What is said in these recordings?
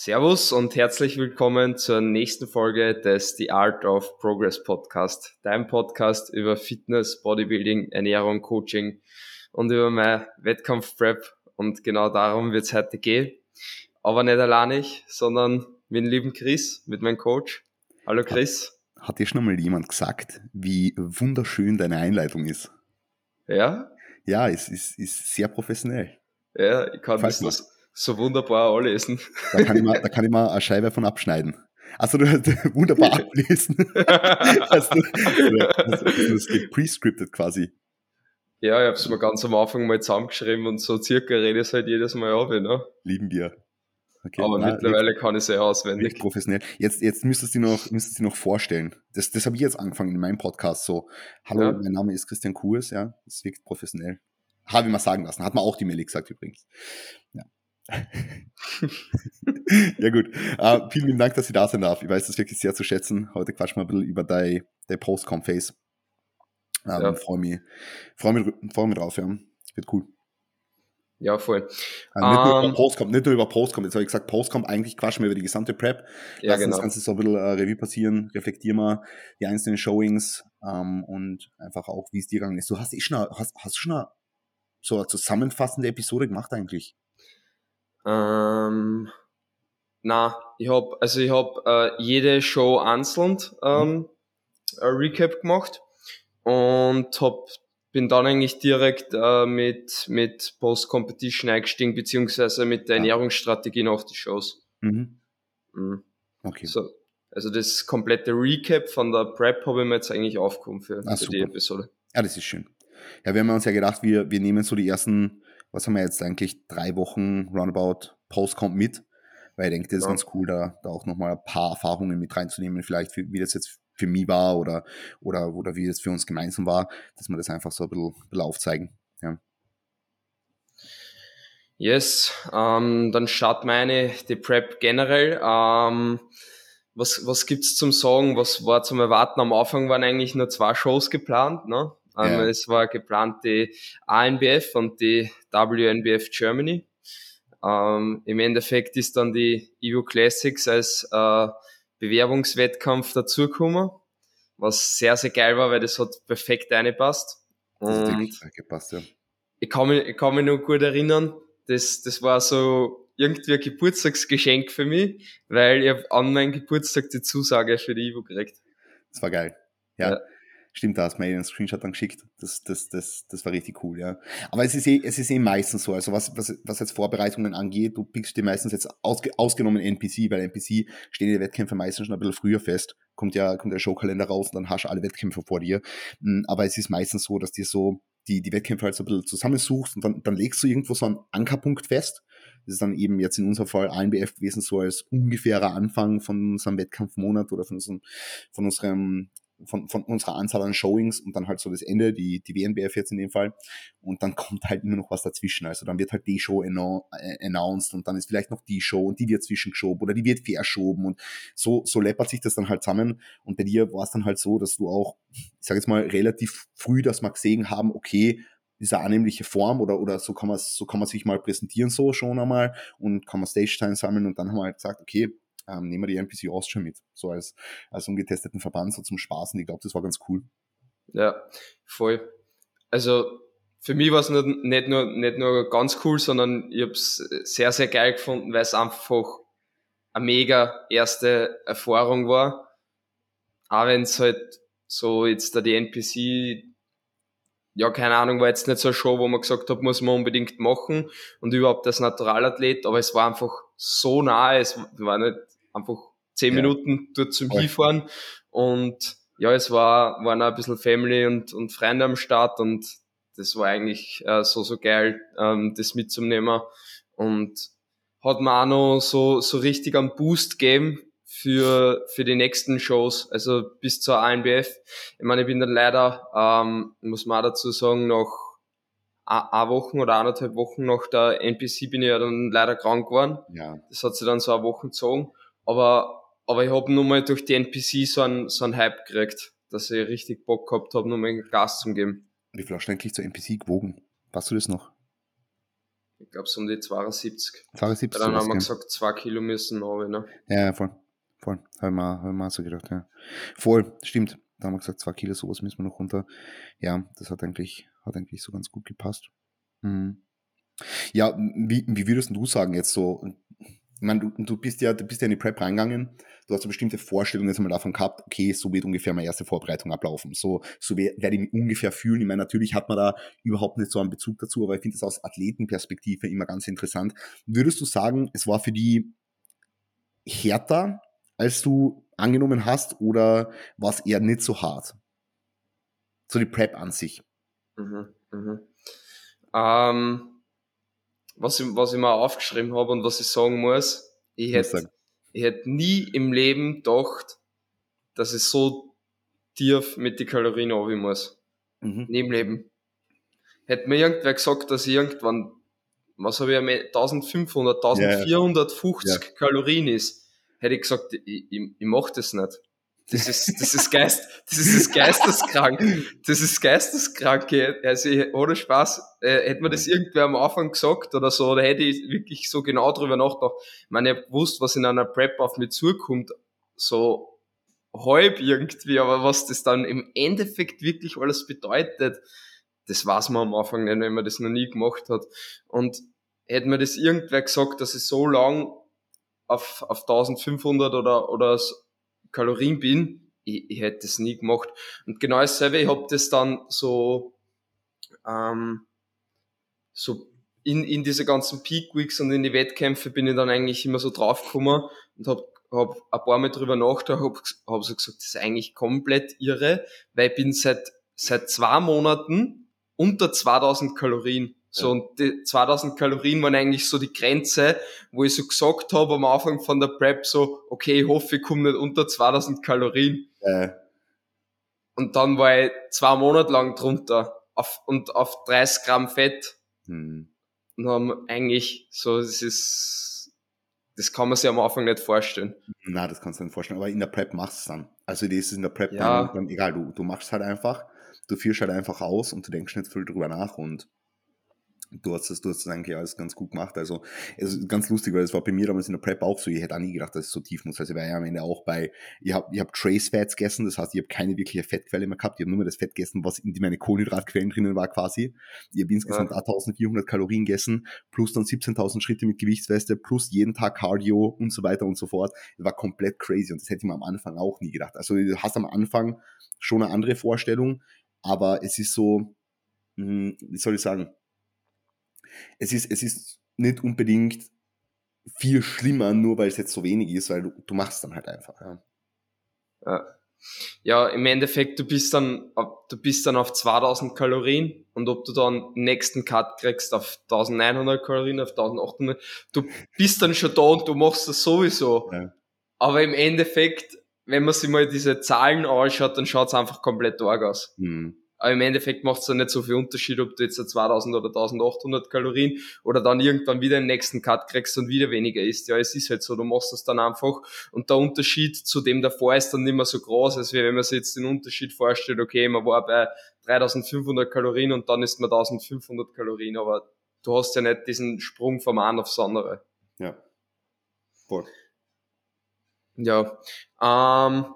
Servus und herzlich willkommen zur nächsten Folge des The Art of Progress Podcast, dein Podcast über Fitness, Bodybuilding, Ernährung, Coaching und über mein Wettkampf-Prep. Und genau darum wird es heute gehen. Aber nicht allein ich, sondern mit dem lieben Chris, mit meinem Coach. Hallo Chris. Hat, hat dir schon mal jemand gesagt, wie wunderschön deine Einleitung ist? Ja? Ja, es ist, ist sehr professionell. Ja, ich kann Falls das so wunderbar anlesen. Da kann ich mal, da kann ich mal eine Scheibe von abschneiden. Also du hast wunderbar ablesen. also, das geht pre-scripted quasi. Ja, ich habe es mir ganz am Anfang mal zusammengeschrieben und so circa rede ich halt jedes Mal ab, ne? Lieben wir. Okay. Aber Na, mittlerweile kann ich es ja auswendig. Professionell. Jetzt, jetzt müsstest du noch, müsstest du noch vorstellen. Das, das habe ich jetzt angefangen in meinem Podcast so. Hallo, ja. mein Name ist Christian Kurs, ja. Das wirkt professionell. Habe ich mal sagen lassen. Hat mir auch die Mail gesagt übrigens. Ja. ja gut. Uh, vielen lieben Dank, dass ich da sein darf. Ich weiß das wirklich sehr zu schätzen. Heute quatschen wir ein bisschen über dein, dein Postcom-Face. Um, ähm, ja. Freue mich, freu mich, freu mich drauf, ja. Wird cool. Ja, voll. Also nicht, um, nur über ähm, Postcom, nicht nur über Postcom, jetzt habe ich gesagt, Postcom, eigentlich quatschen wir über die gesamte Prep. Ja, Lass genau. das Ganze so ein bisschen uh, Revue passieren, reflektieren wir die einzelnen Showings ähm, und einfach auch, wie es dir gegangen ist. Du hast eh schon, hast, hast du schon eine, so eine zusammenfassende Episode gemacht eigentlich? Ähm, na, ich habe also ich habe äh, jede Show einzeln ähm, mhm. ein Recap gemacht und hab, bin dann eigentlich direkt äh, mit mit Post Competition eingestiegen beziehungsweise mit der. Ernährungsstrategie nach die Shows. Mhm. Mhm. Okay. So, also das komplette Recap von der Prep habe ich mir jetzt eigentlich aufgekommen für, ah, für die Episode. Ja, das ist schön. Ja, wir haben uns ja gedacht, wir, wir nehmen so die ersten was haben wir jetzt eigentlich, drei Wochen Roundabout Postcomp mit, weil ich denke, das ist ja. ganz cool, da, da auch nochmal ein paar Erfahrungen mit reinzunehmen, vielleicht wie, wie das jetzt für mich war oder, oder, oder wie das für uns gemeinsam war, dass wir das einfach so ein bisschen, ein bisschen aufzeigen. Ja. Yes, ähm, dann schaut meine die Prep generell. Ähm, was was gibt's zum Sagen? Was war zum Erwarten? Am Anfang waren eigentlich nur zwei Shows geplant, ne? Ähm, ja. Es war geplant die ANBF und die WNBF Germany. Ähm, Im Endeffekt ist dann die EU Classics als äh, Bewerbungswettkampf dazugekommen, was sehr, sehr geil war, weil das hat perfekt reingepasst. Und gepasst, ja. ich, kann mich, ich kann mich noch gut erinnern, das, das war so irgendwie ein Geburtstagsgeschenk für mich, weil ich an meinem Geburtstag die Zusage für die Ivo gekriegt. Das war geil. ja. ja. Stimmt, da hast du mir einen Screenshot dann geschickt. Das, das, das, das war richtig cool, ja. Aber es ist eh, es ist eh meistens so. Also was, was, was jetzt Vorbereitungen angeht, du pickst dir meistens jetzt ausge, ausgenommen NPC, weil NPC stehen die Wettkämpfe meistens schon ein bisschen früher fest. Kommt ja, kommt der Showkalender raus und dann hast du alle Wettkämpfe vor dir. Hm, aber es ist meistens so, dass dir so die, die Wettkämpfe halt so ein bisschen zusammensuchst und dann, dann legst du irgendwo so einen Ankerpunkt fest. Das ist dann eben jetzt in unserem Fall ANBF gewesen, so als ungefährer Anfang von unserem Wettkampfmonat oder von unserem, von unserem von, von unserer Anzahl an Showings und dann halt so das Ende, die, die WNBF jetzt in dem Fall. Und dann kommt halt immer noch was dazwischen. Also dann wird halt die Show äh, announced und dann ist vielleicht noch die Show und die wird zwischengeschoben oder die wird verschoben und so, so läppert sich das dann halt zusammen. Und bei dir war es dann halt so, dass du auch, ich sage jetzt mal, relativ früh das mal gesehen haben, okay, diese annehmliche Form oder, oder so kann man so kann man sich mal präsentieren so schon einmal und kann man Stage-Time sammeln und dann haben wir halt gesagt, okay, ähm, nehmen wir die NPC Austria mit, so als, als ungetesteten Verband, so zum Spaß. Und ich glaube, das war ganz cool. Ja, voll. Also für mich war es nicht, nicht, nur, nicht nur ganz cool, sondern ich habe es sehr, sehr geil gefunden, weil es einfach eine mega erste Erfahrung war. Auch wenn es halt so jetzt da die NPC, ja, keine Ahnung, war jetzt nicht so eine Show, wo man gesagt hat, muss man unbedingt machen und überhaupt das Naturalathlet, aber es war einfach so nahe, es war nicht einfach zehn ja. Minuten dort zum okay. Hinfahren und ja, es war, waren auch ein bisschen Family und, und Freunde am Start und das war eigentlich äh, so, so geil, ähm, das mitzunehmen und hat mir auch noch so, so richtig einen Boost gegeben für, für die nächsten Shows, also bis zur ANBF. Ich meine, ich bin dann leider, ähm, muss man auch dazu sagen, noch eine Wochen oder anderthalb Wochen nach der NPC bin ich ja dann leider krank geworden. Ja. Das hat sich dann so eine Woche gezogen. Aber, aber ich habe nur mal durch die NPC so einen, so einen Hype gekriegt, dass ich richtig Bock gehabt habe, nur mal Gas zu geben. Wie viel hast du eigentlich zur NPC gewogen? Weißt du das noch? Ich glaube, so um die 72. 72 Dann haben wir gesagt, zwei Kilo müssen wir ne? Ja, ja, voll. Voll. Habe ich, mir- hab ich mir auch so gedacht, ja. Voll, stimmt. Da haben wir gesagt, zwei Kilo, sowas müssen wir noch runter. Ja, das hat eigentlich, hat eigentlich so ganz gut gepasst. Mhm. Ja, wie, wie würdest du sagen jetzt so? Meine, du, du bist ja, du bist ja in die Prep reingegangen. Du hast eine bestimmte Vorstellung jetzt mal davon gehabt, okay, so wird ungefähr meine erste Vorbereitung ablaufen. So, so wer- werde ich mich ungefähr fühlen. Ich meine, natürlich hat man da überhaupt nicht so einen Bezug dazu, aber ich finde das aus Athletenperspektive immer ganz interessant. Würdest du sagen, es war für die härter, als du angenommen hast, oder war es eher nicht so hart? So die Prep an sich. Mhm, mhm. Ähm, was, ich, was ich mir aufgeschrieben habe und was ich sagen muss, ich hätte ich hätte nie im Leben gedacht, dass ich so tief mit den Kalorien runter muss. Mhm. Nie im Leben. Hätte mir irgendwer gesagt, dass ich irgendwann, was habe ich, am Ende, 1500, 1450 Kalorien ist, hätte ich gesagt, ich, ich, ich mach das nicht. Das ist, das ist Geist, das ist Geisteskrank. Das ist geisteskrank. Also, ich, ohne Spaß, äh, hätte mir das irgendwer am Anfang gesagt oder so, da hätte ich wirklich so genau drüber nachgedacht. Ich meine, ich gewusst, was in einer Prep auf mich zukommt, so halb irgendwie, aber was das dann im Endeffekt wirklich alles bedeutet, das weiß man am Anfang nicht, wenn man das noch nie gemacht hat. Und hätte mir das irgendwer gesagt, dass ich so lang auf, auf 1500 oder, oder Kalorien bin, ich, ich hätte das nie gemacht. Und genau dasselbe, ich habe das dann so, ähm, so in, in diese ganzen Peak Weeks und in die Wettkämpfe bin ich dann eigentlich immer so draufgekommen und habe hab ein paar Mal drüber nachgedacht, habe hab so gesagt, das ist eigentlich komplett irre, weil ich bin seit, seit zwei Monaten unter 2000 Kalorien. So, Ja. und die 2000 Kalorien waren eigentlich so die Grenze, wo ich so gesagt habe am Anfang von der Prep so, okay, ich hoffe, ich komme nicht unter 2000 Kalorien. Äh, Und dann war ich zwei Monate lang drunter auf, und auf 30 Gramm Fett hm. und haben eigentlich so, das ist, das kann man sich am Anfang nicht vorstellen. Na, das kannst du nicht vorstellen, aber in der Prep machst du es dann. Also das ist in der Prep Ja. dann, dann egal, du, du machst halt einfach, du führst halt einfach aus und du denkst nicht viel drüber nach und du hast das, du hast das eigentlich alles ganz gut gemacht. Also es ist ganz lustig, weil es war bei mir damals in der Prep auch so, ich hätte auch nie gedacht, dass es so tief muss. Also ich war ja am Ende auch bei, ich habe ich hab Trace Fats gegessen, das heißt, ich habe keine wirkliche Fettquelle mehr gehabt, ich habe nur mehr das Fett gegessen, was in die meine Kohlenhydratquellen drinnen war quasi. Ich habe insgesamt 1400 Kalorien gegessen, plus dann 17.000 Schritte mit Gewichtsweste, plus jeden Tag Cardio und so weiter und so fort. Das war komplett crazy und das hätte ich mir am Anfang auch nie gedacht. Also du hast am Anfang schon eine andere Vorstellung, aber es ist so, hm, wie soll ich sagen, es ist, es ist nicht unbedingt viel schlimmer, nur weil es jetzt so wenig ist, weil du, du machst dann halt einfach. Ja. Ja. ja, im Endeffekt, du bist dann, auf- du bist dann auf 2000 Kalorien und ob du dann den nächsten Cut kriegst auf 1900 Kalorien, auf 1800, du bist dann schon da und du machst das sowieso. Ja. Aber im Endeffekt, wenn man sich mal diese Zahlen anschaut, dann schaut es einfach komplett arg aus. Hm. Aber im Endeffekt macht es dann nicht so viel Unterschied, ob du jetzt 2000 oder 1800 Kalorien oder dann irgendwann wieder den nächsten Cut kriegst und wieder weniger isst. Ja, es ist halt so, du machst das dann einfach. Und der Unterschied zu dem davor ist dann nicht mehr so groß, als wenn man sich jetzt den Unterschied vorstellt, okay, man war bei 3500 Kalorien und dann ist man 1500 Kalorien, aber du hast ja nicht diesen Sprung vom einen aufs andere. Ja. Voll. Ja, ähm,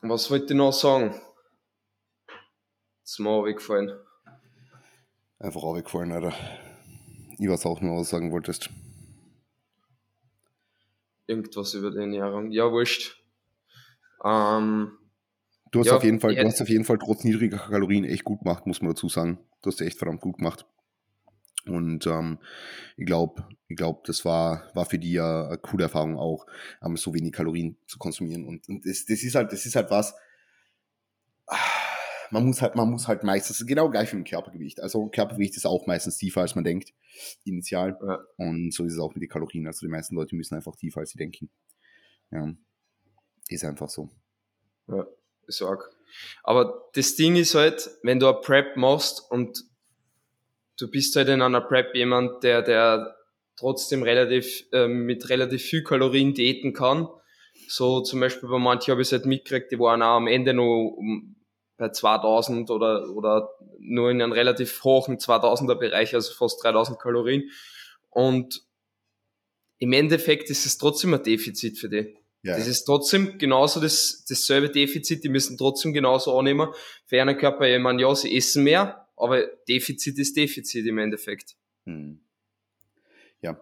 was wollte ich noch sagen? Ist mir aufgefallen. Einfach aufgefallen, Alter. Ich weiß auch nur, was du sagen wolltest. Irgendwas über die Ernährung. Ja, wurscht. Ähm, Du hast Ja, auf jeden Fall, du hast auf jeden Fall trotz niedriger Kalorien echt gut gemacht, muss man dazu sagen. Du hast echt verdammt gut gemacht. Und ähm, ich glaube, ich glaub, das war, war für die ja eine coole Erfahrung auch, so wenig Kalorien zu konsumieren. Und, und das, das ist halt, das ist halt was. ah, Man muss halt, man muss halt meistens, genau gleich wie im Körpergewicht. Also Körpergewicht ist auch meistens tiefer, als man denkt, initial. Ja. Und so ist es auch mit den Kalorien. Also die meisten Leute müssen einfach tiefer, als sie denken. Ja. Ist einfach so. ja, ist arg. Aber das Ding ist halt, wenn du eine Prep machst und du bist halt in einer Prep jemand, der, der trotzdem relativ, ähm, mit relativ viel Kalorien diäten kann. So zum Beispiel bei manchen habe ich es halt mitgekriegt, die waren auch am Ende noch um, bei 2000 oder, oder nur in einem relativ hohen 2000er Bereich, also fast 3000 Kalorien. und im Endeffekt ist es trotzdem ein Defizit für die. Ja. Das ist trotzdem genauso das, dasselbe Defizit, die müssen trotzdem genauso annehmen. Für ihren Körper, ich meine, ja, sie essen mehr, aber Defizit ist Defizit im Endeffekt. Hm. Ja,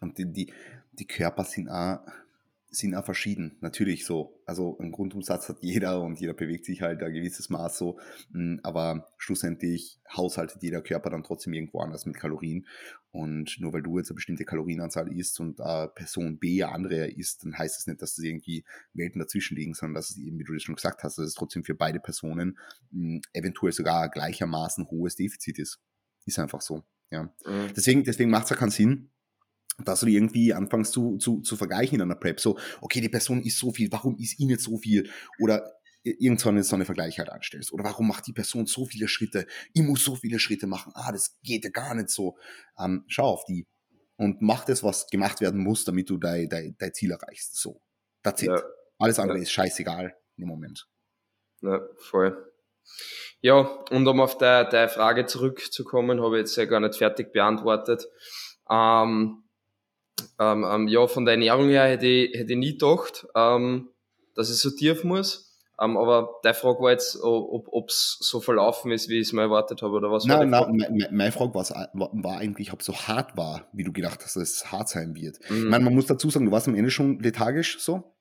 und die, die, die Körper sind auch sind auch verschieden, natürlich so. Also einen Grundumsatz hat jeder und jeder bewegt sich halt ein gewisses Maß so, hm, aber schlussendlich haushaltet jeder Körper dann trotzdem irgendwo anders mit Kalorien. Und nur weil du jetzt eine bestimmte Kalorienanzahl isst und äh, Person B eine andere isst, dann heißt es das nicht, dass es irgendwie Welten dazwischen liegen, sondern dass es eben, wie du das schon gesagt hast, dass es trotzdem für beide Personen mh, hm, eventuell sogar gleichermaßen hohes Defizit ist. Ist einfach so. Ja. Mhm. Deswegen, deswegen macht es ja keinen Sinn, dass du irgendwie anfängst zu, zu, zu vergleichen in einer Prep. So, okay, die Person ist so viel, warum ist ihn jetzt so viel? Oder irgendwann so eine Vergleich halt anstellst. Oder warum macht die Person so viele Schritte? Ich muss so viele Schritte machen. Ah, das geht ja gar nicht so. Ähm, schau auf die und mach das, was gemacht werden muss, damit du dein, dein, dein Ziel erreichst. So, that's it. Ja. Alles andere ja. ist scheißegal im Moment. Ja, voll. Ja, und um auf deine Frage zurückzukommen, habe ich jetzt ja gar nicht fertig beantwortet. Ähm, ähm, ähm, ja, von der Ernährung her hätte ich, hätte ich nie gedacht, ähm, dass ich so tief muss. Ähm, aber deine Frage war jetzt, ob es so verlaufen ist, wie ich es mir erwartet habe, oder was? Nein, nein, meine, meine Frage war, war eigentlich, ob es so hart war, wie du gedacht hast, dass es hart sein wird. Mhm. Ich meine, man muss dazu sagen, du warst am Ende schon lethargisch so.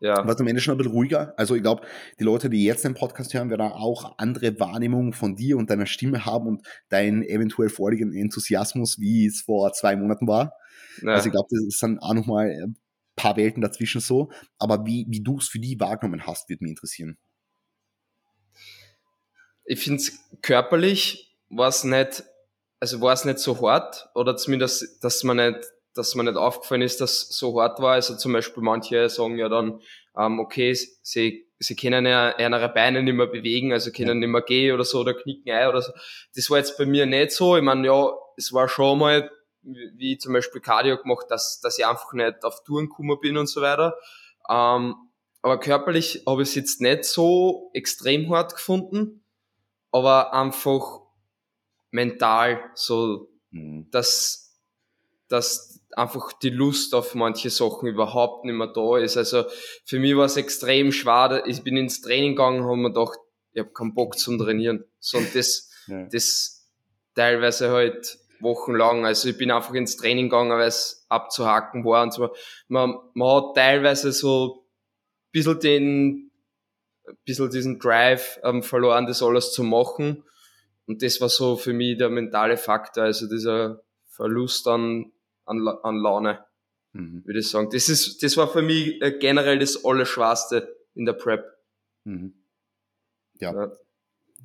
Ja. Du warst am Ende schon ein bisschen ruhiger. Also ich glaube, die Leute, die jetzt den Podcast hören, werden auch andere Wahrnehmungen von dir und deiner Stimme haben und deinen eventuell vorliegenden Enthusiasmus, wie es vor zwei Monaten war. Ja. Also ich glaube, das ist dann auch nochmal ein paar Welten dazwischen so. Aber wie, wie du es für die wahrgenommen hast, würde mich interessieren. Ich finde es körperlich war es nicht, also war es nicht so hart oder zumindest, dass man nicht, dass man nicht aufgefallen ist, dass es so hart war. Also zum Beispiel manche sagen ja dann, ähm, okay, sie, sie können ja ihre Beine nicht mehr bewegen, also können nicht mehr gehen oder so oder knicken ein oder so. Das war jetzt bei mir nicht so. Ich meine, ja, es war schon mal wie zum Beispiel Cardio gemacht, dass, dass ich einfach nicht auf Touren gekommen bin und so weiter. Ähm, aber körperlich habe ich es jetzt nicht so extrem hart gefunden, aber einfach mental so, mhm. dass, dass einfach die Lust auf manche Sachen überhaupt nicht mehr da ist. Also für mich war es extrem schwer. Ich bin ins Training gegangen und habe mir gedacht, ich habe keinen Bock zum Trainieren. So, und das, ja. das teilweise halt wochenlang. Also ich bin einfach ins Training gegangen, weil es abzuhaken war und so. Man, man hat teilweise so ein bisschen den, ein bisschen diesen Drive ähm, verloren, das alles zu machen. Und das war so für mich der mentale Faktor, also dieser Verlust an, an, an Laune, mhm. würde ich sagen. Das ist, das war für mich äh, generell das Allerschwerste in der Prep. Mhm. Ja, ja,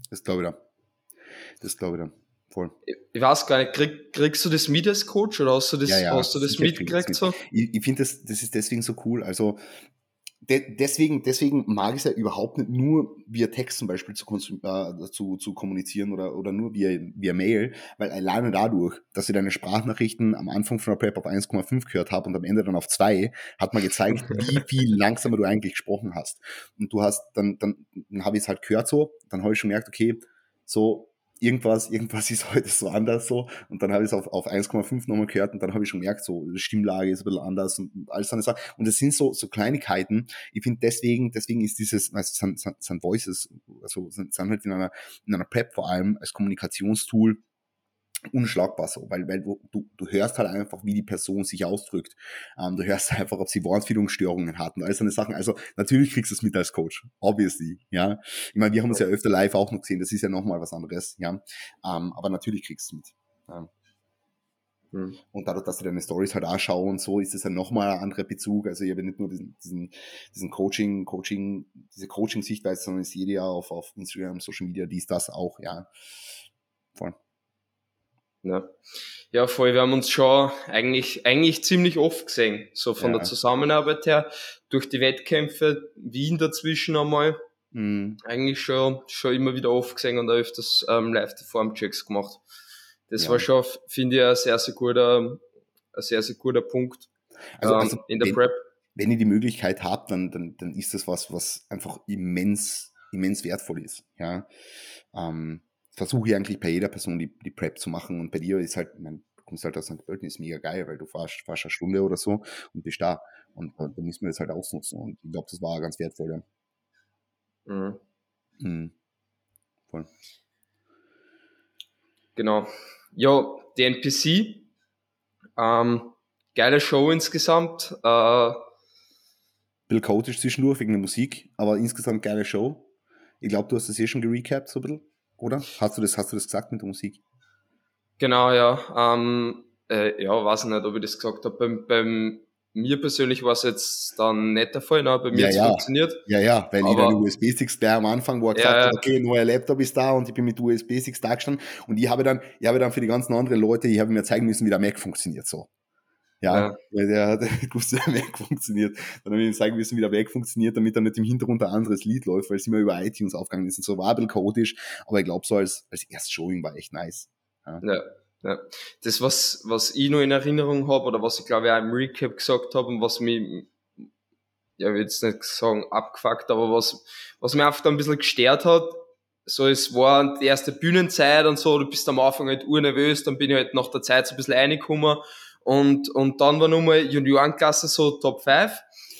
das glaube ich da. Das glaube ich da. Voll. Ich weiß gar nicht, krieg, kriegst du das mit als Coach oder hast du das, ja, ja, hast du das mitgekriegt? So? Ich, ich finde, das, das ist deswegen so cool. Also de, deswegen, deswegen mag ich es ja überhaupt nicht nur via Text zum Beispiel zu, äh, zu, zu kommunizieren oder, oder nur via, via Mail, weil alleine dadurch, dass ich deine Sprachnachrichten am Anfang von der Prep auf 1,5 gehört habe und am Ende dann auf 2, hat man gezeigt, wie viel langsamer du eigentlich gesprochen hast. Und du hast, dann, dann, dann habe ich es halt gehört so, dann habe ich schon gemerkt, okay, so irgendwas, irgendwas ist heute so anders so. Und dann habe ich es auf, auf 1,5 nochmal gehört und dann habe ich schon gemerkt, so, die Stimmlage ist ein bisschen anders und, alles so Sachen. Und das sind so, so Kleinigkeiten. Ich finde deswegen, deswegen ist dieses, also sind, sind, sind Voices, also sind, sind halt in einer, in einer Prep vor allem als Kommunikationstool unschlagbar so, weil, weil du, du hörst halt einfach, wie die Person sich ausdrückt. Ähm, du hörst einfach, ob sie Wortfindungsstörungen hat und all so eine Sachen. Also natürlich kriegst du es mit als Coach, obviously, ja. Ich meine, wir haben uns ja öfter live auch noch gesehen, das ist ja nochmal was anderes, ja. Ähm, aber natürlich kriegst du es mit. Ja. Hm. Und dadurch, dass du deine Stories halt anschauen und so, ist es ja nochmal ein anderer Bezug. Also ich habe nicht nur diesen, diesen, diesen Coaching, Coaching, diese Coaching-Sichtweise, sondern ich sehe ja auf, auf Instagram, Social Media, dies, das auch, ja. Voll. Ja. ja, voll. Wir haben uns schon eigentlich, eigentlich ziemlich oft gesehen, so von ja. der Zusammenarbeit her. Durch die Wettkämpfe, Wien dazwischen einmal. Mhm. Eigentlich schon, schon immer wieder oft gesehen und öfters ähm, Live-Form-Checks gemacht. Das ja. war schon, finde ich, ein sehr, sehr guter, ein sehr, sehr guter Punkt also, ähm, also in der wenn, Prep. Wenn ihr die Möglichkeit habt, dann, dann, dann ist das was, was einfach immens, immens wertvoll ist. Ja. Ähm, versuche ich eigentlich bei jeder Person die, die Prep zu machen und bei dir ist halt, mein, kommst halt aus St. Pölten, ist mega geil, weil du fährst, fährst eine Stunde oder so und bist da. Und äh, da müssen wir das halt ausnutzen. Und ich glaube, das war ganz wertvoll. Ja. Mhm. Mhm. Voll. Genau. Ja, die NPC, ähm, geile Show insgesamt. Äh, bisschen chaotisch zwischendurch wegen der Musik, aber insgesamt geile Show. Ich glaube, du hast das eh schon gerecapt, so ein bisschen, oder? Hast du das, hast du das gesagt mit der Musik? Genau, ja. Ähm, äh, ja, weiß nicht, ob ich das gesagt habe. Beim, beim mir persönlich war es jetzt dann nicht der Fall, ne? bei mir ja, hat es ja. funktioniert. Ja, ja, weil aber, ich den USB-Sticks gleich am Anfang, wo er gesagt ja, hat, okay, neuer Laptop ist da und ich bin mit USB-Sticks da gestanden und ich habe dann, ich habe dann für die ganzen anderen Leute, ich habe mir zeigen müssen, wie der Mac funktioniert, so. Ja, ja. weil der hat der Mac funktioniert. Dann habe ich ihm zeigen müssen, wie der Mac funktioniert, damit dann nicht im Hintergrund ein anderes Lied läuft, weil es immer über iTunes aufgegangen ist und so war ein bisschen chaotisch, aber ich glaube so als, als erstes Showing war echt nice. Ja. ja. Ja. Das, was, was ich noch in Erinnerung habe, oder was ich glaube ich auch im Recap gesagt habe und was mich, ja, ich will jetzt nicht sagen abgefuckt, aber was, was mich einfach ein bisschen gestört hat, so es war die erste Bühnenzeit und so, du bist am Anfang halt urnervös, dann bin ich halt nach der Zeit so ein bisschen reingekommen und, und dann war nochmal Juniorenklasse so Top 5.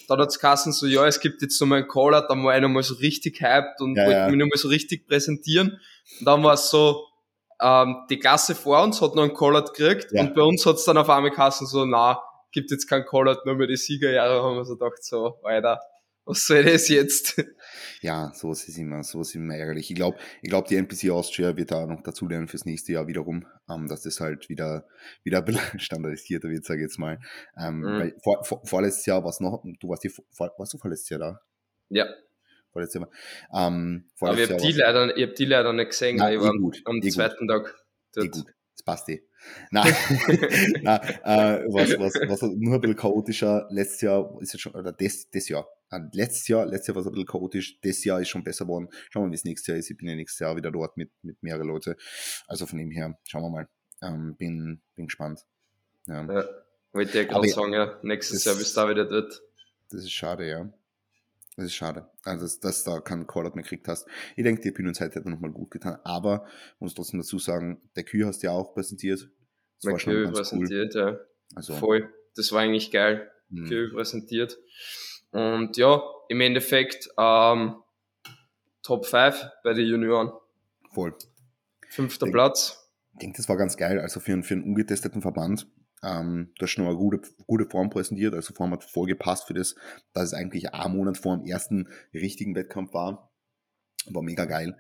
Dann hat's Kassen so, ja, es gibt jetzt nochmal einen Caller, dann war ich nochmal so richtig hyped und Ja, wollte ja. mich nochmal so richtig präsentieren. Und dann war es so, ähm, die Klasse vor uns hat noch einen Collard gekriegt Ja. und bei uns hat's dann auf einmal Kassen so, na, gibt jetzt keinen Collard, nur mehr die Siegerjahre, haben wir so gedacht, so, Alter, was soll das jetzt? Ja, so ist es immer, so ist es immer ärgerlich. Ich glaube, ich glaube, die NPC Austria wird da noch dazulernen fürs nächste Jahr wiederum, ähm, dass das halt wieder, wieder standardisierter wird, sage ich jetzt mal. Ähm, Mhm. vor, vor, vorletztes Jahr war es noch, du warst, die, vor, warst du vorletztes Jahr da? ja, Vorletztes Jahr. Ähm, aber ich vorletztes hab Jahr die leider, ich hab die leider nicht gesehen, Na, weil ich eh war gut, am eh gut. zweiten Tag Eh dort. gut, das passt eh. Nein, Nein äh, was, was, was nur ein bisschen chaotischer, letztes Jahr ist jetzt schon, oder das, das Jahr, letztes Jahr, letztes Jahr war es ein bisschen chaotisch, das Jahr ist schon besser geworden. Schauen wir mal, wie es nächstes Jahr ist. Ich bin ja nächstes Jahr wieder dort mit, mit mehreren Leuten. Also von dem her, schauen wir mal. Ähm, bin, bin gespannt. Ja, Ja, wollte ich gerade ja, sagen, ja, nächstes das- Jahr bist du da wieder dort. das ist schade, ja. Das ist schade. Also, dass, dass da keinen Callout mehr gekriegt hast. Ich denke, die Bühnenzeit hätte nochmal gut getan. Aber, muss trotzdem dazu sagen, der Kühe hast du ja auch präsentiert. Das war schon Kö ganz cool. präsentiert, ja. Also, Voll. Das war eigentlich geil. mh, Kö präsentiert. Und ja, im Endeffekt ähm, Top 5 bei den Junioren. voll. Fünfter Denk- Platz. Ich denke, das war ganz geil. Also für, einen- für einen ungetesteten Verband. Ähm, du hast schon mal eine gute, gute Form präsentiert. Also Form hat voll gepasst für das, dass es eigentlich ein Monat vor dem ersten richtigen Wettkampf war. War mega geil.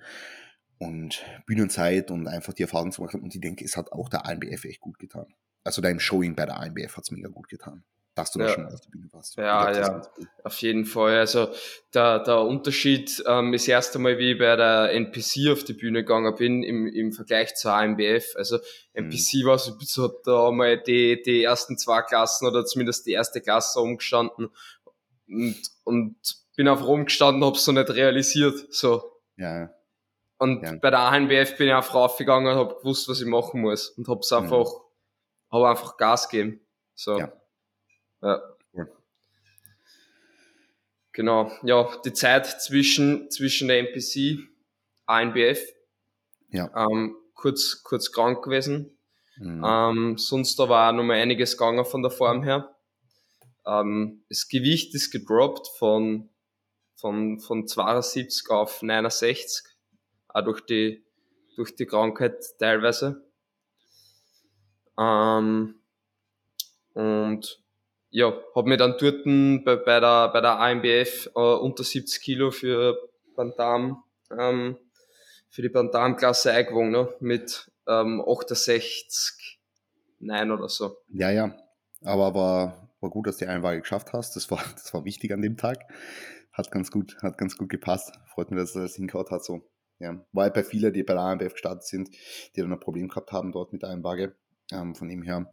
Und Bühnenzeit und einfach die Erfahrung zu machen. Und ich denke, es hat auch der ANBF echt gut getan. Also deinem Showing bei der ANBF hat es mega gut getan. Dass du da Ja. schon mal auf der Bühne warst. Ja, ja. Auf jeden Fall. Also der, der Unterschied ähm, ist erst einmal, wie ich bei der NPC auf die Bühne gegangen bin, im, im Vergleich zur AMBF. Also NPC war so, so hat da mal die, die ersten zwei Klassen oder zumindest die erste Klasse umgestanden und, und bin auf Rom gestanden, hab's so nicht realisiert. So. Ja, Und Ja. bei der ANBF bin ich einfach raufgegangen und hab gewusst, was ich machen muss. Und hab's Mhm. einfach, hab einfach Gas gegeben. So. Ja. Ja. Cool. Genau. Ja, die Zeit zwischen, zwischen der NPC, ANBF, ja. ähm, kurz, kurz krank gewesen. Mhm. Ähm, sonst da war noch mal einiges gegangen von der Form her. Ähm, das Gewicht ist gedroppt von, von, von 72 auf 69. Auch durch die, durch die Krankheit teilweise. Ähm, und ja, habe mir dann dort bei, bei der, bei der AMBF äh, unter 70 Kilo für Bantam, ähm, für die Bantam-Klasse eingewogen, ne? mit ähm, 68, nein oder so. Ja, ja. Aber war, war gut, dass du die Einwaage geschafft hast. Das war, das war wichtig an dem Tag. Hat ganz gut, hat ganz gut gepasst. Freut mich, dass er das hingehauen hat. So. Ja. War ja bei vielen, die bei der AMBF gestartet sind, die dann ein Problem gehabt haben dort mit der Einwaage. Ähm, von ihm her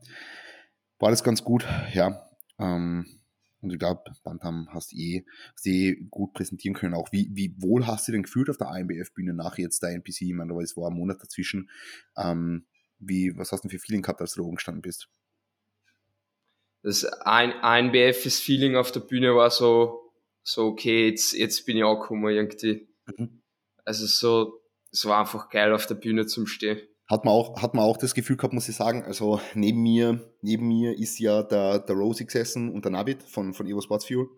war das ganz gut, ja. Ähm, und ich glaube, Bantam hast du eh, hast eh gut präsentieren können. Auch wie, wie wohl hast du denn gefühlt auf der AMBF-Bühne nach jetzt der NPC? Ich meine, es war ein Monat dazwischen. Ähm, wie, was hast du denn für Feeling gehabt, als du da oben gestanden bist? Das BFs-Feeling auf der Bühne war so, so okay, jetzt, jetzt bin ich angekommen irgendwie. Mhm. Also so, es war einfach geil auf der Bühne zum Stehen. Hat man auch, hat man auch das Gefühl gehabt, muss ich sagen. Also neben mir, neben mir ist ja der, der Rosie gesessen und der Navid von, von Evo Sports Fuel.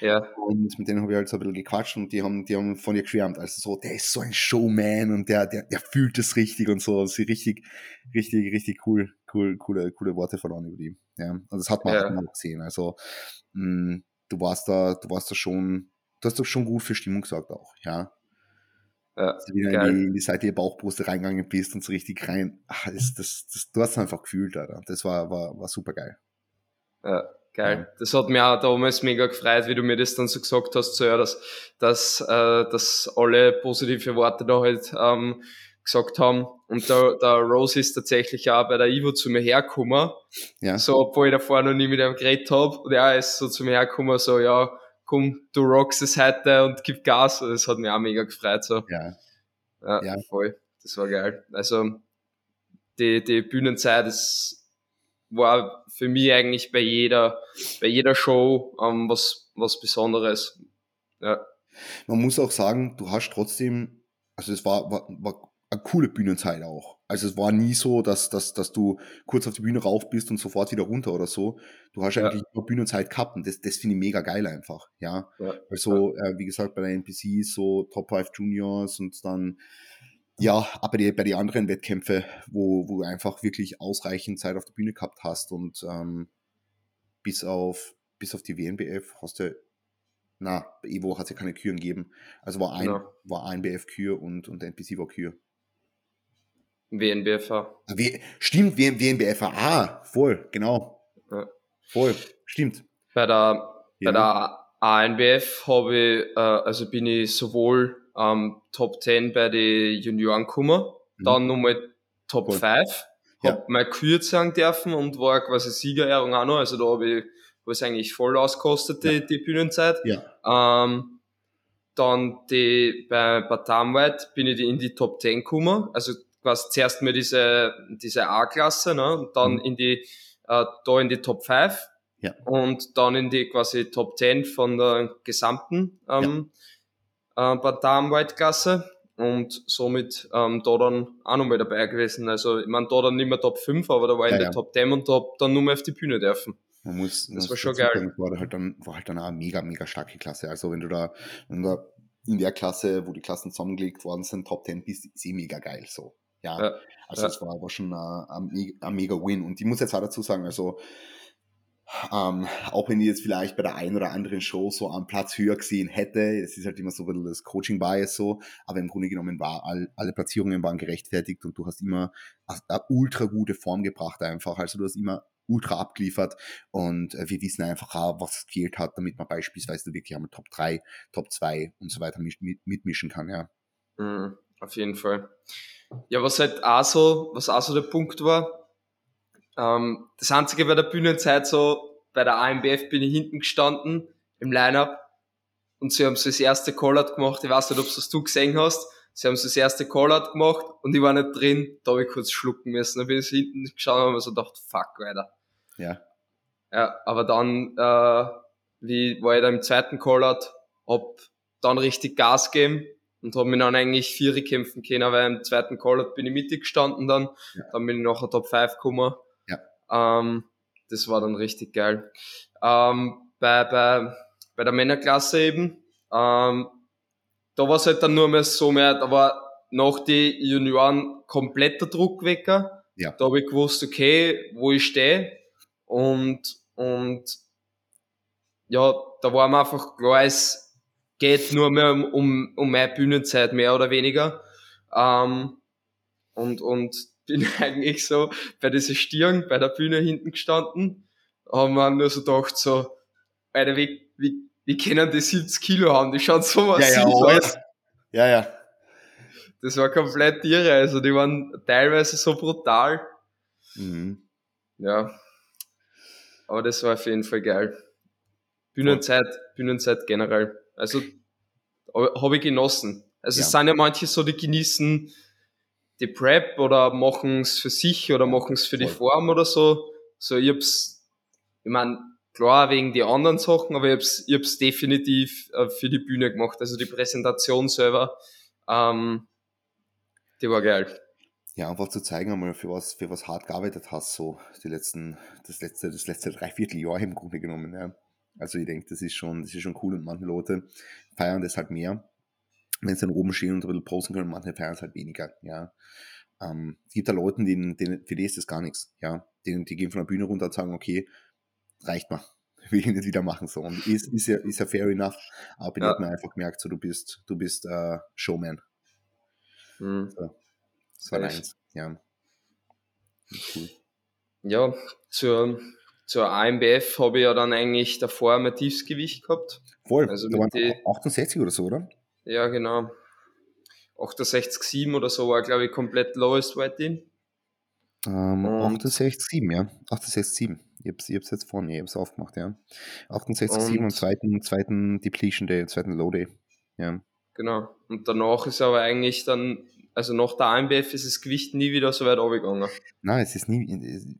Ja. Und mit denen habe ich halt so ein bisschen gequatscht und die haben, die haben von ihr geschwärmt. Also so, der ist so ein Showman und der, der, der fühlt es richtig und so. Also richtig, richtig, richtig cool, cool, coole, coole Worte verloren über die. Ja. Und das hat man ja. auch gesehen. Also, mh, mm, du warst da, du warst da schon, du hast doch schon gut für Stimmung gesagt auch, ja. Ja, du wieder in die, in die Seite der Bauchbrust reingegangen bist und so richtig rein. Ach, das, das, das, du hast es einfach gefühlt, Alter. Das war, war, war super geil. Ja, geil. Ja. Das hat mich auch damals mega gefreut, wie du mir das dann so gesagt hast, so ja, dass, dass, äh, dass alle positive Worte da halt ähm, gesagt haben. Und der, der Rose ist tatsächlich auch bei der Ivo zu mir hergekommen. Ja. So, obwohl ich davor noch nie mit ihm geredet habe. Und er ist so zu mir hergekommen, so, ja, komm, du rockst es heute und gib Gas. Das hat mich auch mega gefreut. So. Ja. Ja, ja. voll. Das war geil. Also die, die Bühnenzeit ist, war für mich eigentlich bei jeder, bei jeder Show ähm, was, was Besonderes. Ja. Man muss auch sagen, du hast trotzdem, also es war, war, war eine coole Bühnenzeit auch. Also es war nie so, dass, dass, dass du kurz auf die Bühne rauf bist und sofort wieder runter oder so. Du hast ja. eigentlich immer Bühnenzeit gehabt und das, das finde ich mega geil einfach. Ja. ja. Also, äh, wie gesagt, bei der NPC so Top 5 Juniors und dann ja, aber die, bei den anderen Wettkämpfen, wo, wo du einfach wirklich ausreichend Zeit auf der Bühne gehabt hast und ähm, bis auf bis auf die WNBF hast du na, bei Evo hat es ja keine Küren gegeben. Also war ein, ja. war ein BF-Kür und, und der NPC war Kür. WNBFA. W stimmt, WNBFA. Ah, voll, genau. Ja. Voll, stimmt. Bei der, ja. bei der ANBF habe ich, äh, also bin ich sowohl ähm, Top 10 bei den Junioren gekommen, mhm. dann nochmal Top cool. 5, ja. habe meine Kür sagen dürfen und war quasi Siegerehrung auch noch, also da habe ich was eigentlich voll auskostet, die, ja. die Bühnenzeit. Ja. Ähm, dann die, bei, bei Tamwhite bin ich in die Top 10 gekommen, also quasi zuerst mal diese, diese A-Klasse, ne, und dann mhm. in die, äh, da in die Top 5 ja. und dann in die quasi Top 10 von der gesamten ähm, ja. äh, Batam White Klasse und somit ähm, da dann auch nochmal dabei gewesen. Also ich meine, da dann nicht mehr Top 5, aber da war ja, in der Top 10 und Top dann nur mehr auf die Bühne dürfen. Man muss, das war schon geil. War halt dann, war halt dann auch eine mega, mega starke Klasse. Also wenn du da, wenn du da in der Klasse, wo die Klassen zusammengelegt worden sind, Top 10 bist, ist eh mega geil so. Ja, ja. also ja. das war, war schon ein, ein mega Win. Und ich muss jetzt auch dazu sagen, also ähm, auch wenn ich jetzt vielleicht bei der einen oder anderen Show so einen Platz höher gesehen hätte, es ist halt immer so ein bisschen das Coaching-Bias so, aber im Grunde genommen war all, alle Platzierungen waren gerechtfertigt und du hast immer eine ultra gute Form gebracht einfach. Also du hast immer ultra abgeliefert und äh, wir wissen einfach auch, was gefehlt hat, damit man beispielsweise wirklich einmal Top 3, Top 2 und so weiter mit, mit, mitmischen kann, ja. Mhm, auf jeden Fall. Ja, was halt auch so, was auch so der Punkt war, ähm, das einzige bei der Bühnenzeit so, bei der AMBF bin ich hinten gestanden im Line-Up und sie haben so das erste Call-Out gemacht, ich weiß nicht, ob das du gesehen hast, sie haben so das erste Call-Out gemacht und ich war nicht drin, da habe ich kurz schlucken müssen, dann bin ich hinten geschaut und habe mir so gedacht, fuck, weiter. Ja. Ja, aber dann, äh, wie war ich da im zweiten Call-Out, hab dann richtig Gas gegeben und habe mich dann eigentlich Viere kämpfen können, weil im zweiten Call bin ich mittig gestanden dann, ja. dann bin ich nachher Top 5 gekommen. Ja. Ähm, das war dann richtig geil. Ähm, bei, bei, bei der Männerklasse eben, ähm, da war es halt dann nur mehr so mehr, da war nach die Junioren kompletter Druckwecker. Ja. Da habe ich gewusst, okay, wo ich stehe und, und ja, da war mir einfach klar, geht nur mehr um, um, um meine Bühnenzeit, mehr oder weniger. Ähm, und, und bin eigentlich so bei dieser Stirn, bei der Bühne hinten gestanden, haben wir nur so gedacht, so, Alter, wie, wie, wie können die 70 Kilo haben? Die schauen so massiv ja, ja, aus. Ja, ja. Das war komplett irre, also die waren teilweise so brutal. Mhm. Ja. Aber das war auf jeden Fall geil. Bühnenzeit, Bühnenzeit generell. Also habe ich genossen. Also ja. es sind ja manche so, die genießen die Prep oder machen es für sich oder machen es für die Form oder so. So, ich hab's, ich meine, klar wegen die anderen Sachen, aber ich hab's, ich hab's definitiv äh, für die Bühne gemacht. Also die Präsentation selber, ähm, die war geil. Ja, einfach zu zeigen einmal, für was, für was hart gearbeitet hast, so die letzten, das letzte, das letzte Dreivierteljahr im Grunde genommen, ja. Also ich denke, das ist schon, das ist schon cool und manche Leute feiern das halt mehr, wenn sie dann oben stehen und ein bisschen posen können, manche feiern es halt weniger, ja. Ähm, es gibt da Leute, denen, denen, für die ist das gar nichts, ja. Die, die gehen von der Bühne runter und sagen, okay, reicht mal, will ich nicht wieder machen, so. Und ist, ist ja, ist ja fair enough, aber ja. hat man einfach gemerkt, so, du bist, du bist, äh, Showman. Mhm. So. Das war eins, ja. Cool. Ja, zur, zur AMBF habe ich ja dann eigentlich davor mein Tiefsgewicht gehabt. Voll, also da waren die, 68 oder so, oder? Ja, genau. 68,7 oder so war, glaube ich, komplett lowest weight in. Ähm, 68,7, ja. 68,7. Ich habe es jetzt vorne, ich habe es aufgemacht, ja. 68,7 am zweiten, zweiten Depletion Day, zweiten Low Day. Ja. Genau. Und danach ist aber eigentlich dann also nach der AMBF ist das Gewicht nie wieder so weit runtergegangen. Nein, es ist nie,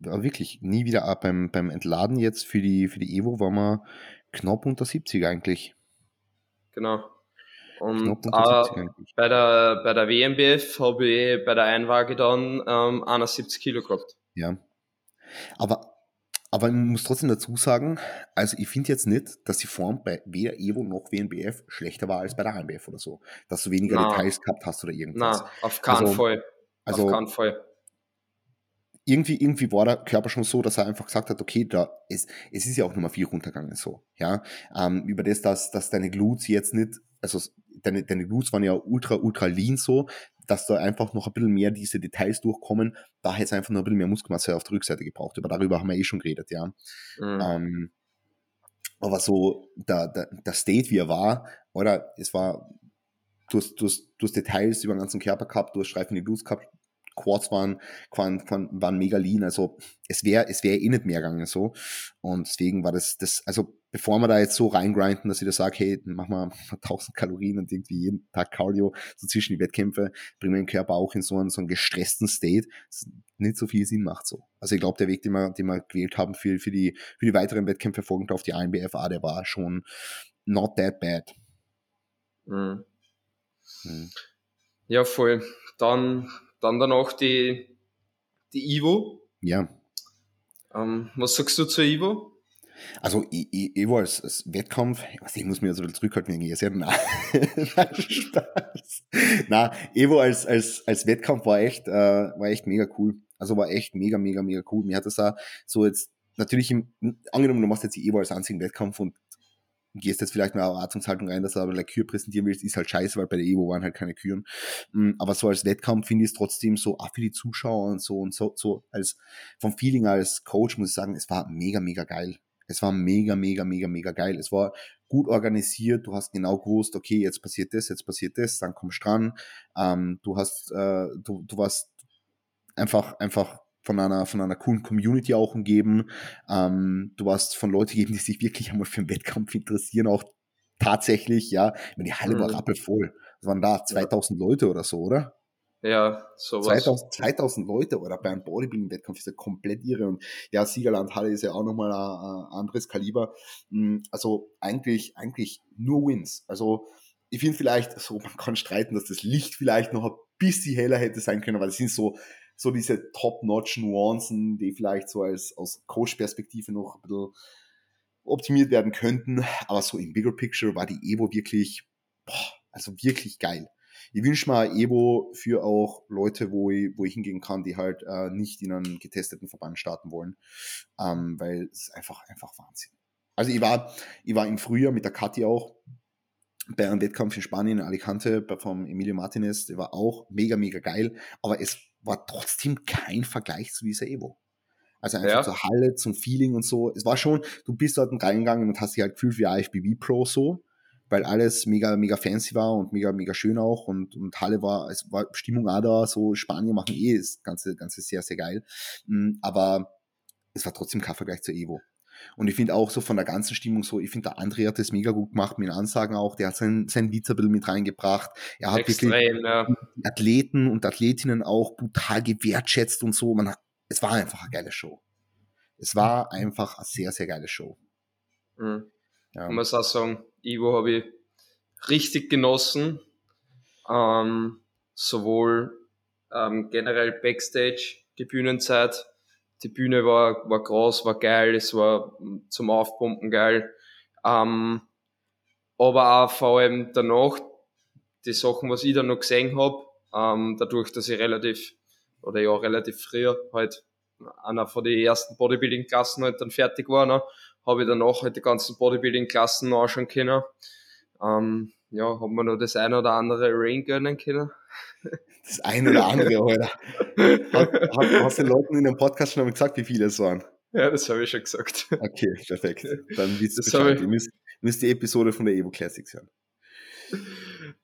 wirklich nie wieder ab. Beim, beim Entladen jetzt für die, für die Evo waren wir knapp unter 70 eigentlich. Genau. Und bei, der, bei der WMBF habe ich bei der Einwaage dann ähm, 71 Kilo gehabt. Ja. Aber aber ich muss trotzdem dazu sagen, also ich finde jetzt nicht, dass die Form bei weder Evo noch WNBF schlechter war als bei der AMBF oder so. Dass du weniger Na. Details gehabt hast oder irgendwas. Na, auf keinen also, Fall. Also, auf keinen Fall. Irgendwie, irgendwie war der Körper schon so, dass er einfach gesagt hat, okay, da ist, es ist ja auch Nummer vier runtergegangen, so, ja. Ähm, über das, dass, dass deine Glutes jetzt nicht, also deine, deine Glutes waren ja ultra, ultra lean so, dass da einfach noch ein bisschen mehr diese Details durchkommen. Da hätte es einfach noch ein bisschen mehr Muskelmasse auf der Rückseite gebraucht. Aber darüber haben wir eh schon geredet, ja. Mhm. Ähm, aber so der, der, der State, wie er war, oder es war, du hast, du hast, du hast Details über den ganzen Körper gehabt, du hast Streifen in die Blues gehabt, Quads waren, waren, waren mega lean, also es wäre es wäre eh nicht mehr gegangen so und deswegen war das, das also bevor wir da jetzt so reingrinden, dass ich da sage, hey, mach mal 1000 Kalorien und irgendwie jeden Tag Cardio, so zwischen die Wettkämpfe, bringen wir den Körper auch in so einen, so einen gestressten State, das nicht so viel Sinn macht so. Also ich glaube, der Weg, den wir, den wir gewählt haben für, für, die, für die weiteren Wettkämpfe folgend auf die INBFA, der war schon not that bad. Mhm. Mhm. Ja, voll. Dann dann danach die, die Ivo. Ja. Ähm, was sagst du zur Ivo? Also Ivo als, als Wettkampf, ich, muss mir so ein bisschen zurückhalten wegen ESR. Nein, Spaß. Na, Evo als, als, als Wettkampf war echt, äh, war echt mega cool. Also war echt mega, mega, mega cool. Mir hat das auch so jetzt natürlich im, angenommen, du machst jetzt die Evo als einzigen Wettkampf und gehst jetzt vielleicht mal Erwartungshaltung rein, dass du aber eine Kür präsentieren willst, ist halt scheiße, weil bei der Evo waren halt keine Küren. Mm, aber so als Wettkampf finde ich es trotzdem so, auch für die Zuschauer und so und so, so als vom Feeling als Coach muss ich sagen, es war mega, mega geil. Es war mega, mega, mega, mega geil. Es war gut organisiert. Du hast genau gewusst, okay, jetzt passiert das, jetzt passiert das, dann kommst du dran. Ähm, du hast, äh, du, du warst einfach, einfach von einer, von einer coolen Community auch umgeben. Ähm, du hast von Leuten gegeben, die sich wirklich einmal für den Wettkampf interessieren, auch tatsächlich, ja. Ich meine, die Halle mhm. war rappelvoll. Es waren da 2000 ja. Leute oder so, oder? Ja, sowas. 2000, 2000 Leute oder bei einem Bodybuilding-Wettkampf ist ja komplett irre. Und ja, Siegerland-Halle ist ja auch nochmal ein, ein anderes Kaliber. Hm, also eigentlich, eigentlich nur Wins. Also ich finde vielleicht, so man kann streiten, dass das Licht vielleicht noch ein bisschen heller hätte sein können, aber das sind so so diese Top-Notch-Nuancen, die vielleicht so als aus Coach-Perspektive noch ein bisschen optimiert werden könnten. Aber so im Bigger Picture war die Evo wirklich, boah, also wirklich geil. Ich wünsche mir Evo für auch Leute, wo ich, wo ich hingehen kann, die halt äh, nicht in einen getesteten Verband starten wollen. Ähm, weil es ist einfach, einfach Wahnsinn. Also ich war, ich war im Frühjahr mit der Kathi auch bei einem Wettkampf in Spanien, in Alicante, vom Emilio Martinez, der war auch mega, mega geil. Aber es war trotzdem kein Vergleich zu dieser Evo. Also einfach ja. zur Halle, zum Feeling und so. Es war schon, du bist dort reingegangen und hast dich halt gefühlt wie IFBB Pro so, weil alles mega, mega fancy war und mega, mega schön auch und, und Halle war, es war Stimmung auch da, so Spanien machen eh das Ganze, Ganze sehr, sehr geil. Mm, aber es war trotzdem kein Vergleich zur Evo. Und ich finde auch so von der ganzen Stimmung so, ich finde der André hat das mega gut gemacht mit Ansagen auch, der hat sein, sein Witz ein bisschen mit reingebracht. Er hat Extrem, wirklich ja. Athleten und Athletinnen auch brutal gewertschätzt und so. Man hat, es war einfach eine geile Show. Es war einfach eine sehr, sehr geile Show. Mhm. Ja. Ich muss auch sagen, Ivo habe ich richtig genossen. Ähm, sowohl äh, ähm, generell Backstage, die Bühnenzeit. Die Bühne war, war groß, war geil, es war zum Aufpumpen geil. Ähm, aber auch vor allem danach, die Sachen, was ich dann noch gesehen habe, ähm, dadurch, dass ich relativ, oder ja, relativ früher halt einer von den ersten Bodybuilding-Klassen halt dann fertig war, ne, habe ich danach halt die ganzen Bodybuilding-Klassen anschauen können. Ähm, ja, haben wir noch das eine oder andere Ring gönnen können. Das eine oder andere, Alter. Hast, hast du den Leuten in dem Podcast schon mal gesagt, wie viele es waren? Ja, das habe ich schon gesagt. Okay, perfekt. Dann wisst ihr Bescheid. Ihr müsst, müsst die Episode von der Evo Classics hören.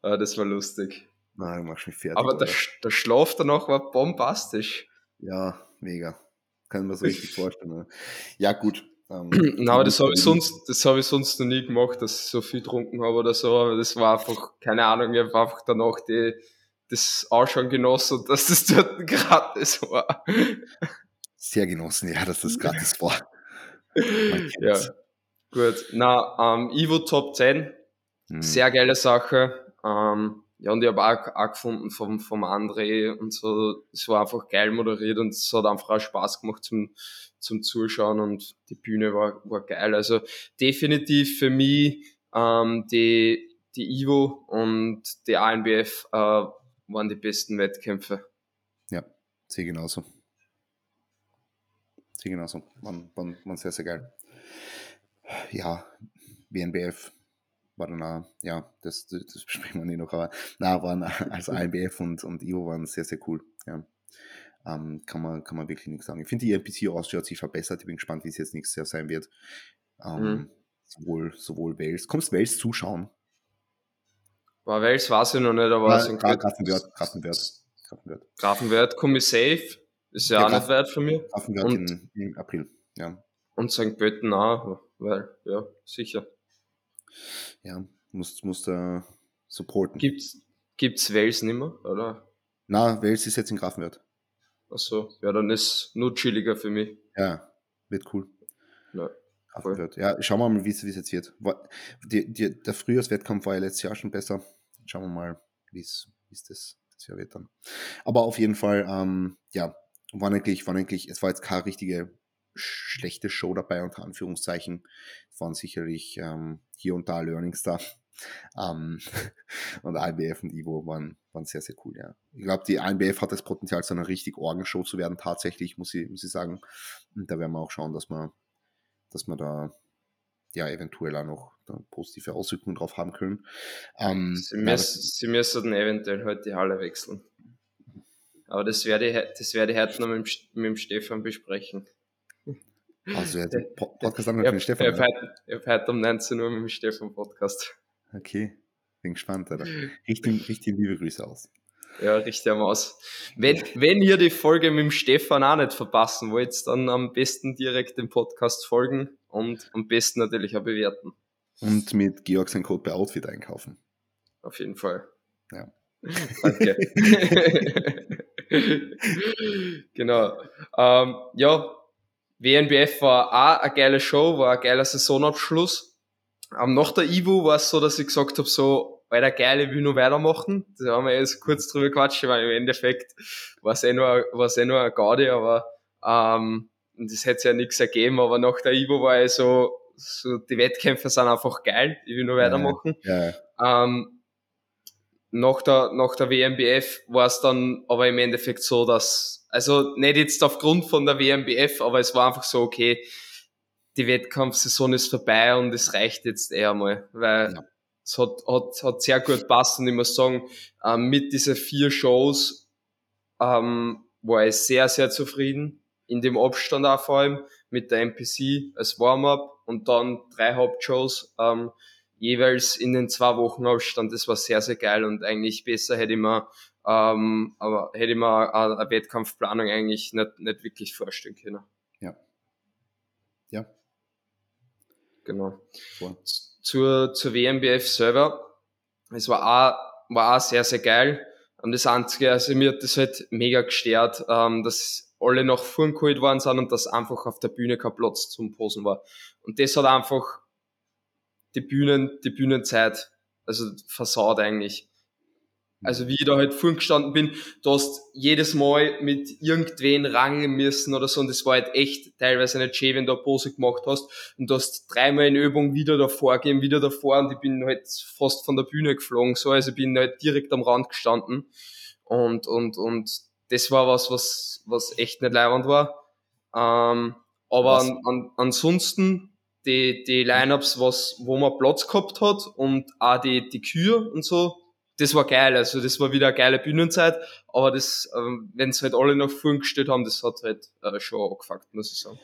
Ah, das war lustig. Na, du machst mich fertig. Aber der, der Schlaf danach war bombastisch. Ja, mega. Kann man so richtig vorstellen. Ne? Ja, gut. Ähm, Nein, das habe ich sonst, das habe ich sonst noch nie gemacht, dass ich so viel getrunken habe oder so. Aber das war einfach, keine Ahnung, ich habe einfach danach die, das Ausschauen genossen und dass das dort gratis war. Sehr genossen, ja, dass das gratis war. ja, gut. Na, ähm, Ivo Top 10, hm. sehr geile Sache. Ähm, ja, und ich habe auch, auch gefunden vom, vom André und so, es war einfach geil moderiert und es hat einfach auch Spaß gemacht zum, zum Zuschauen und die Bühne war, war geil. Also definitiv für mich ähm, die, die Ivo und die ANBF äh, waren die besten Wettkämpfe. Ja, sehe genauso. Sehe genauso. Waren, waren, waren sehr, sehr geil. Ja, WNBF war auch, ja, das, das besprechen wir nicht noch, aber na, waren also IMBF und, und IO waren sehr, sehr cool. Ja. Ähm, kann, man, kann man wirklich nichts sagen. Ich finde, die NPC Austria hat sich verbessert. Ich bin gespannt, wie es jetzt nächstes Jahr sein wird. Ähm, mhm. sowohl, sowohl Wales. Kommst Wales zuschauen? War Wales weiß ich noch nicht, aber ja, Gra Grafenwert, Grafenwert. Grafenwert. Grafenwert komme ich safe. Ist ja, ja auch Graf nicht weit von mir. Grafenwert und, im April, ja. Und St. Pölten auch, weil, ja, sicher ja, musst, musst da supporten. Gibt's, gibt's Wales nicht mehr, oder? Na, Wales ist jetzt in Grafenwert. Achso, ja, dann ist nur chilliger für mich. Ja, wird cool. Ja, Grafenwert. Ja, schauen wir mal, wie es jetzt wird. Die, die, der Frühjahrswettkampf war ja letztes Jahr schon besser. Schauen wir mal, wie es das, das Jahr wird dann. Aber auf jeden Fall, ähm, ja, war eigentlich, war eigentlich, es war jetzt keine richtige schlechte Show dabei, unter Anführungszeichen. Es waren sicherlich ähm, hier und da Learnings da. Ähm, und IBF und Ivo waren, waren sehr, sehr cool, ja. Ich glaube, die IBF hat das Potenzial, zu einer richtig Orgenshow zu werden, tatsächlich, muss ich, muss ich sagen. Und da werden wir auch schauen, dass wir, dass wir da ja eventuell auch noch positive Auswirkungen drauf haben können. Ähm, sie, müssen, sie müssen eventuell heute die Halle wechseln. Aber das werde ich, das werde ich heute noch mit mit dem Stefan besprechen. Also jetzt Podcast an mit Stefan. Ich habe heute um 19 Uhr mit dem Stefan Podcast. Okay, bin gespannt, Alter. Richtig, richtig liebe Grüße aus. Ja, richtig am Aus. Wenn, wenn ihr die Folge mit dem Stefan auch nicht verpassen wollt, dann am besten direkt dem Podcast folgen und am besten natürlich auch bewerten. Und mit Georg sein Code bei Outfit einkaufen. Auf jeden Fall. Ja. Danke. genau. Ähm, ja, WNBF war auch eine geile Show, war ein geiler Saisonabschluss. Ähm, nach der Ivo war es so, dass ich gesagt habe, so, weiter geil, ich will nur weitermachen. Da haben wir jetzt kurz drüber quatscht, weil im Endeffekt war es eh nur, war es eh nur ein Gaudi, aber ähm, das hätte ja nichts ergeben, aber nach der Ivo war ich so, so, die Wettkämpfe sind einfach geil, ich will nur weitermachen. Ja, ja. Ähm, nach der, nach der WMBF war es dann aber im Endeffekt so, dass, also nicht jetzt aufgrund von der WMBF, aber es war einfach so, okay, die Wettkampfsaison ist vorbei und es reicht jetzt eher mal, weil ja. es hat, hat, hat sehr gut passt und ich muss sagen, ähm, mit diesen vier Shows ähm, war ich sehr, sehr zufrieden, in dem Abstand auch vor allem, mit der MPC als Warm-up und dann drei Hauptshows. Ähm, jeweils in den zwei Wochen Abstand. Das war sehr, sehr geil und eigentlich besser hätte ich mir, ähm, aber hätte ich mir eine, eine Wettkampfplanung eigentlich nicht, nicht wirklich vorstellen können. Ja. Ja. Genau. Zur, zur WMBF selber. Es war auch, war auch sehr, sehr geil. Und das Einzige, also mir hat das halt mega gestört, ähm, dass alle noch vorgeholt worden sind und dass einfach auf der Bühne kein Platz zum Posen war. Und das hat einfach die Bühnen, die Bühnenzeit, also versaut eigentlich. Also wie ich da halt vorhin gestanden bin, du hast jedes Mal mit irgendwen rangen müssen oder so. Und das war halt echt teilweise nicht schön, wenn du eine Pose gemacht hast. Und du hast dreimal in Übung wieder davor gehen, wieder davor. Und ich bin halt fast von der Bühne geflogen, so, also ich bin halt direkt am Rand gestanden. Und, und, und das war was, was, was echt nicht leibend war. Ähm, aber an, an, ansonsten die, die Lineups, was, wo man Platz gehabt hat und auch die, die Kühe und so, das war geil. Also das war wieder eine geile Bühnenzeit, aber das, ähm, wenn es halt alle nach vorn gestellt haben, das hat halt äh, schon angefuckt, muss ich sagen.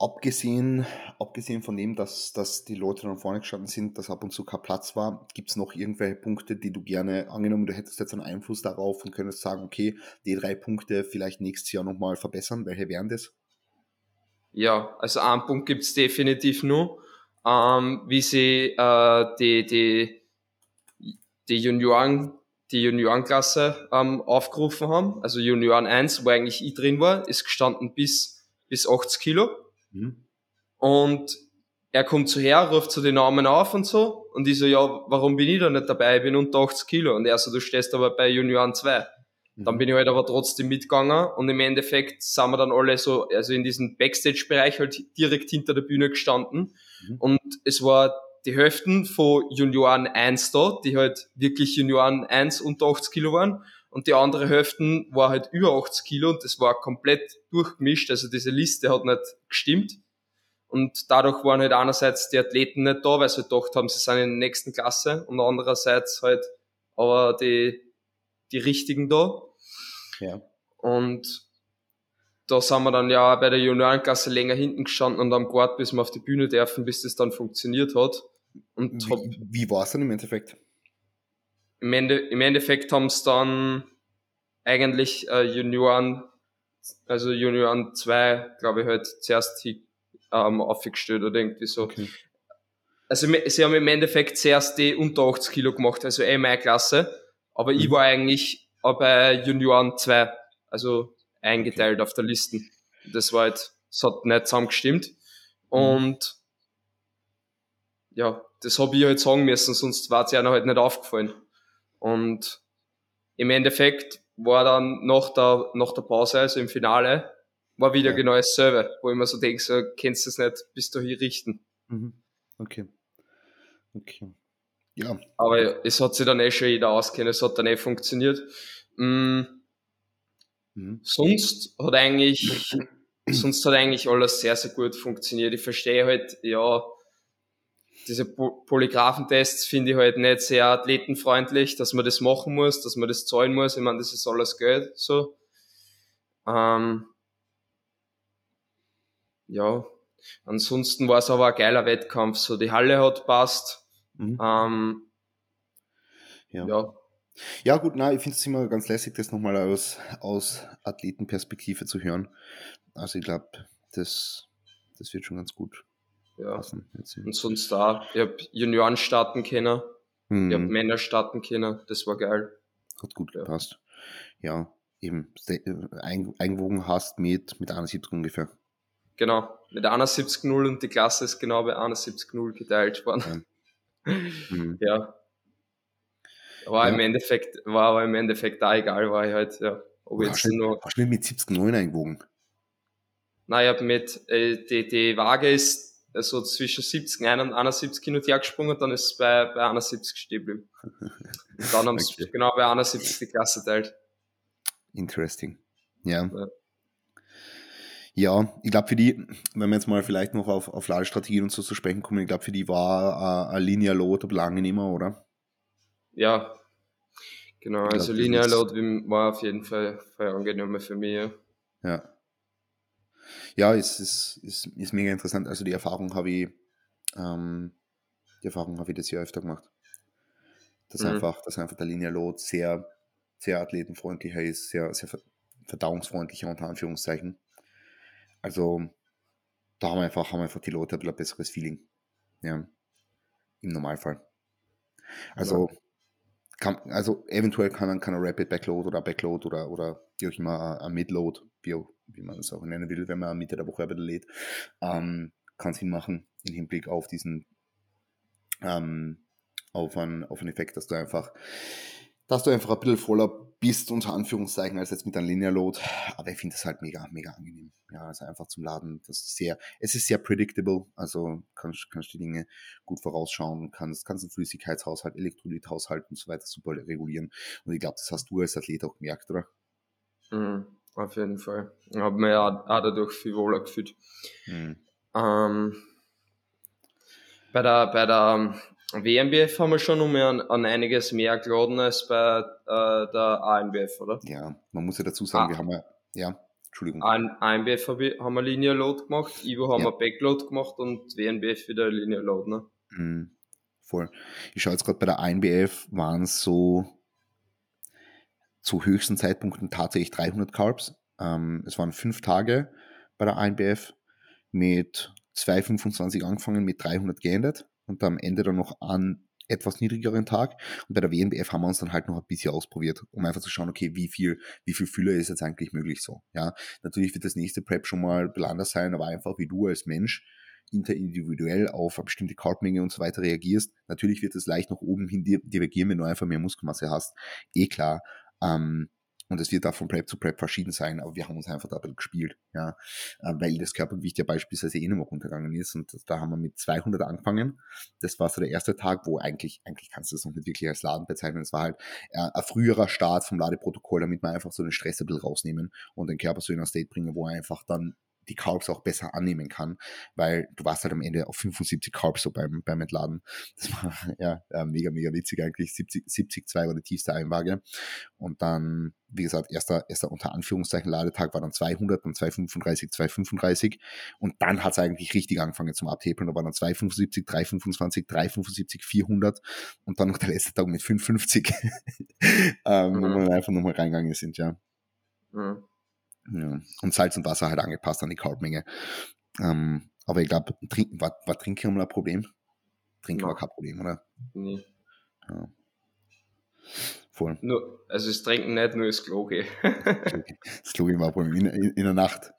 Abgesehen, abgesehen von dem, dass, dass die Leute dann vorne gestanden sind, dass ab und zu kein Platz war, gibt es noch irgendwelche Punkte, die du gerne angenommen, du hättest jetzt einen Einfluss darauf und könntest sagen, okay, die drei Punkte vielleicht nächstes Jahr nochmal verbessern. Welche wären das? Ja, also einen Punkt gibt es definitiv nur, ähm, wie sie äh, die, die, die Junioren, die Juniorenklasse ähm, aufgerufen haben. Also Junioren 1, wo eigentlich ich drin war, ist gestanden bis, bis 80 Kilo. Mhm. Und er kommt so her, ruft so die Namen auf und so. Und ich so, ja, warum bin ich da nicht dabei? Ich bin unter 80 Kilo. Und er so, du stehst aber bei Junioren 2. Dann bin ich halt aber trotzdem mitgegangen und im Endeffekt sind wir dann alle so, also in diesem Backstage-Bereich halt direkt hinter der Bühne gestanden. Mhm. Und es war die Hälften von Junioren 1 da, die halt wirklich Junioren 1 unter 80 Kilo waren. Und die andere Hälften war halt über 80 Kilo und das war komplett durchgemischt. Also diese Liste hat nicht gestimmt. Und dadurch waren halt einerseits die Athleten nicht da, weil sie halt gedacht haben, sie sind in der nächsten Klasse und andererseits halt aber die, die richtigen da. Ja. Und da sind wir dann ja bei der Juniorenklasse länger hinten gestanden und am Guard, bis wir auf die Bühne dürfen, bis das dann funktioniert hat. Und wie, hab, wie war es dann im Endeffekt? Im, Ende, im Endeffekt haben es dann eigentlich äh, Junioren, also Junioren 2, glaube ich, halt zuerst die, ähm, aufgestellt oder irgendwie so. Okay. Also sie haben im Endeffekt zuerst die unter 80 Kilo gemacht, also eh meine Klasse, aber mhm. ich war eigentlich bei Junioren 2, also eingeteilt okay. auf der Liste. Das war halt, das hat nicht zusammengestimmt. Mhm. Und ja, das habe ich halt sagen müssen, sonst war es ja noch halt nicht aufgefallen. Und im Endeffekt war dann nach der, nach der Pause, also im Finale, war wieder ja. genau dasselbe, wo ich mir so denke, so, kennst du es nicht, bist du hier richten. Mhm. Okay. Okay. Ja. Aber es hat sich dann eh schon jeder auskennen, es hat dann eh funktioniert. Mhm. Mhm. Sonst hat eigentlich, sonst hat eigentlich alles sehr, sehr gut funktioniert. Ich verstehe halt, ja, diese Polygraphentests finde ich halt nicht sehr athletenfreundlich, dass man das machen muss, dass man das zahlen muss. Ich meine, das ist alles Geld, so. Ähm, ja, ansonsten war es aber ein geiler Wettkampf. So, die Halle hat passt. Mhm. Ähm, ja. ja. Ja, gut, na, ich finde es immer ganz lässig, das nochmal aus, aus Athletenperspektive zu hören. Also ich glaube, das, das wird schon ganz gut ja. passen. Und sonst da, ich habe Junioren starten können, mhm. ich habe Männer starten können, das war geil. Hat gut ja. gepasst. Ja, eben, äh, eingewogen hast mit, mit 71 ungefähr. Genau, mit 71,0 und die Klasse ist genau bei 71,0 geteilt worden. Ja. mhm. ja. War ja. im Endeffekt, war aber im Endeffekt da egal, war ich halt, ja. Ob jetzt hast nur. Hast du mit 70,9 eingewogen? Nein, ich habe mit, äh, die, die Waage ist also zwischen 70 und 71 hin und her gesprungen, dann ist es bei, bei 71 stehen geblieben. dann haben sie okay. genau bei 71 die Klasse teilt. Interesting. Ja. ja. Ja, ich glaube für die, wenn wir jetzt mal vielleicht noch auf, auf Ladestrategien und so zu sprechen kommen, ich glaube für die war äh, ein Linear Load lange nicht mehr, oder? Ja, Genau, ich also Linear Load war auf jeden Fall, Fall angenehmer für mich. Ja. Ja, es ist, ist, ist mega interessant. Also die Erfahrung habe ich, ähm, die Erfahrung habe ich das Jahr öfter gemacht. Dass mhm. einfach, dass einfach der Linear Load sehr, sehr athletenfreundlicher ist, sehr, sehr verdauungsfreundlicher unter Anführungszeichen. Also da haben wir einfach, haben einfach die Leute ein bisschen besseres Feeling. Ja. Im Normalfall. Also kann, also eventuell kann, man kann ein Rapid Backload oder Backload oder, oder wie auch immer ein Midload, wie, wie man es auch nennen will, wenn man Mitte der Woche wieder lädt, ähm, kann Sinn machen im Hinblick auf diesen, ähm, auf, einen, auf einen Effekt, dass du einfach dass du einfach ein bisschen voller bist, unter Anführungszeichen, als jetzt mit einem Linear Load. Aber ich finde es halt mega, mega angenehm. Ja, also einfach zum Laden. Das ist sehr, es ist sehr predictable. Also kannst, kannst die Dinge gut vorausschauen, kannst, kannst einen Flüssigkeitshaushalt, Elektrolythaushalt und so weiter super regulieren. Und ich glaube, das hast du als Athlet auch gemerkt, oder? Mhm, auf jeden Fall. Ich habe mir ja auch dadurch viel wohler gefühlt. Mhm. Ähm, bei der, bei der WMBF haben wir schon um an, an einiges mehr geladen als bei äh, der ANBF, oder? Ja, man muss ja dazu sagen, ah. wir haben ja, ja, Entschuldigung. ANBF hab ich, haben wir Linear Load gemacht, Ivo haben ja. wir Backload gemacht und WNBF wieder Linear Load, ne? Mhm, voll. Ich schaue jetzt gerade bei der ANBF waren es so zu höchsten Zeitpunkten tatsächlich 300 Carbs. Ähm, es waren fünf Tage bei der ANBF mit 225 angefangen, mit 300 geendet und am Ende dann noch an etwas niedrigeren Tag. Und bei der WNBF haben wir uns dann halt noch ein bisschen ausprobiert, um einfach zu schauen, okay, wie viel, wie viel Füller ist jetzt eigentlich möglich so. Ja, natürlich wird das nächste Prep schon mal ein anders sein, aber einfach wie du als Mensch interindividuell auf eine bestimmte Carbmenge und so weiter reagierst. Natürlich wird es leicht nach oben hin divergieren, wenn du einfach mehr Muskelmasse hast. Eh klar. Ähm, und es wird da von Prep zu Prep verschieden sein, aber wir haben uns einfach da ein bisschen gespielt, ja, äh, weil das Körpergewicht ja beispielsweise eh mehr runtergegangen ist und da haben wir mit 200 angefangen. Das war so der erste Tag, wo eigentlich, eigentlich kannst du das noch nicht wirklich als Laden bezeichnen. Es war halt äh, ein früherer Start vom Ladeprotokoll, damit wir einfach so den Stress ein bisschen rausnehmen und den Körper so in ein State bringen, wo er einfach dann die Carbs auch besser annehmen kann, weil du warst halt am Ende auf 75 Carbs so beim, beim Entladen. Das war ja mega, mega witzig eigentlich. 70, 70 2 war die tiefste Einwaage. Und dann, wie gesagt, erster, erster unter Anführungszeichen Ladetag war dann 200, dann 235, 235. Und dann hat es eigentlich richtig angefangen zum Abtapeln. Da war dann 275, 325, 375, 400 und dann noch der letzte Tag mit 550, ähm, mhm. wo wir einfach nochmal reingegangen sind, ja. Mhm. Ja. Und Salz und Wasser halt angepasst an die Carbmenge. Ähm, aber ich glaube, war, war Trinken mal ein Problem? Trinken no. war kein Problem, oder? Nee. Ja. Voll. Nur, also das Trinken nicht, nur das Klo gehen. das Klo gehen war ein Problem in, in, in der Nacht.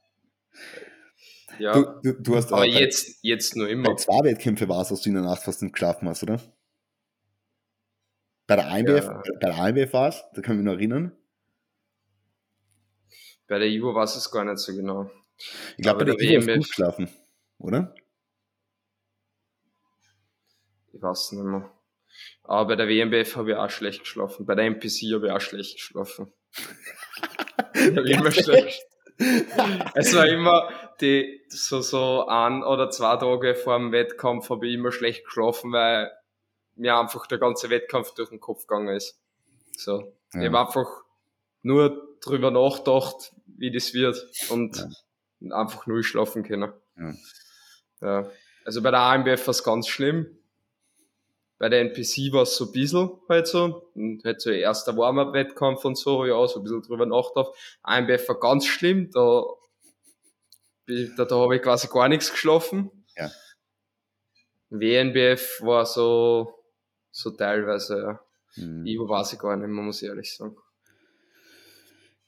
Ja, du, du, du hast aber jetzt, jetzt nur immer. Bei zwei Wettkämpfe war es, dass du in der Nacht fast nicht geschlafen hast, oder? Bei der IMBF, ja. bei der IMBF war es, da kann ich mich noch erinnern. Bei der Ivo weiß es gar nicht so genau. Ich glaube, bei der, Ivo hast du geschlafen, oder? Ich weiß nicht mehr. Aber bei der WMBF habe ich auch schlecht geschlafen. Bei der MPC habe ich auch schlecht geschlafen. immer schlecht. es war immer die, so, so ein oder zwei Tage vor dem Wettkampf habe ich immer schlecht geschlafen, weil mir einfach der ganze Wettkampf durch den Kopf gegangen ist. So. Ja. Ich habe einfach nur drüber nachgedacht, wie das wird und ja. einfach nur schlafen können. Ja. ja. Also bei der AMBF war es ganz schlimm. Bei der NPC war es so ein bisschen halt so. Und halt so erster Warm-Up-Wettkampf und so, ja, so ein bisschen drüber nachgedacht. AMBF war ganz schlimm, da, da, da habe ich quasi gar nichts geschlafen. Ja. WNBF war so, so teilweise, ja. Mhm. Ich weiß ich gar nicht mehr, muss ich ehrlich sagen.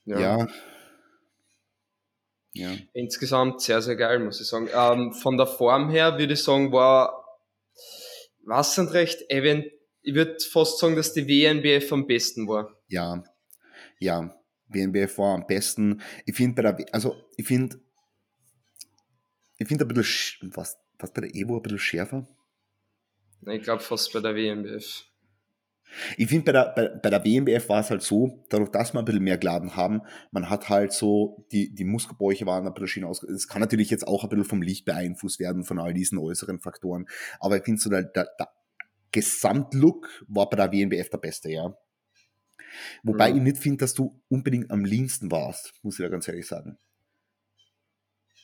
Ja. ja. Ja. Insgesamt sehr, sehr geil, muss ich sagen. Ähm, von der Form her würde ich sagen, war, was sind recht, event ich würde fast sagen, dass die WNBF am besten war. Ja, ja, WNBF war am besten. Ich finde bei der, also ich finde, ich finde ein bisschen, was, was bei der Evo ein bisschen schärfer? Ich glaube fast bei der WNBF. Ich finde, bei der, bei, bei der WMBF war es halt so, dadurch, dass wir ein bisschen mehr geladen haben, man hat halt so, die, die Muskelbräuche waren ein bisschen schön aus. Es kann natürlich jetzt auch ein bisschen vom Licht beeinflusst werden, von all diesen äußeren Faktoren. Aber ich finde so, der, der, der Gesamtlook war bei der WMBF der beste, ja. Wobei mhm. ich nicht finde, dass du unbedingt am leansten warst, muss ich ja ganz ehrlich sagen.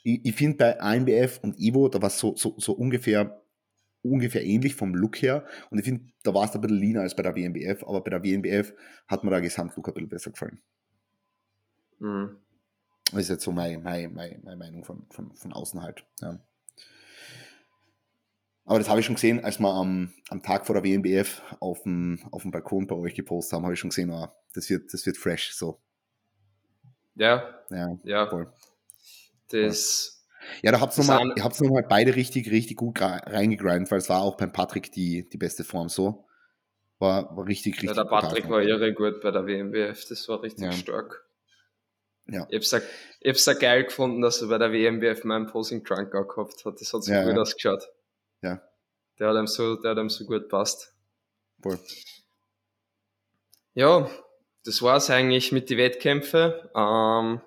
Ich, ich finde bei AMBF und Ivo, da war es so, so, so ungefähr ungefähr ähnlich vom Look her. Und ich finde, da war es ein bisschen leaner als bei der WNBF, aber bei der WNBF hat mir der Gesamtlook ein bisschen besser gefallen. Mhm. Das ist jetzt so meine, meine, meine, meine Meinung von, von, von außen halt. Ja. Aber das habe ich schon gesehen, als wir am, am Tag vor der WNBF auf dem, auf dem Balkon bei euch gepostet haben, habe ich schon gesehen, oh, das, wird, das wird fresh so. Ja, ja, ja. Voll. Das, ja, da habt ihr nochmal, habt nochmal beide richtig, richtig gut reingegrindet, weil es war auch beim Patrick die, die beste Form so. war, war richtig, richtig. Ja, der Patrick war irre gut bei der WMWF, das war richtig ja. stark. Ja. Ich hab's, ich hab's auch geil gefunden, dass er bei der WMWF meinen Posing Trunk auch gehabt hat. Das hat so ja, gut ja. ausgeschaut. Ja. Der hat ihm so, der hat ihm so gut passt. Voll. Ja, das war's eigentlich mit den Wettkämpfen. Ähm,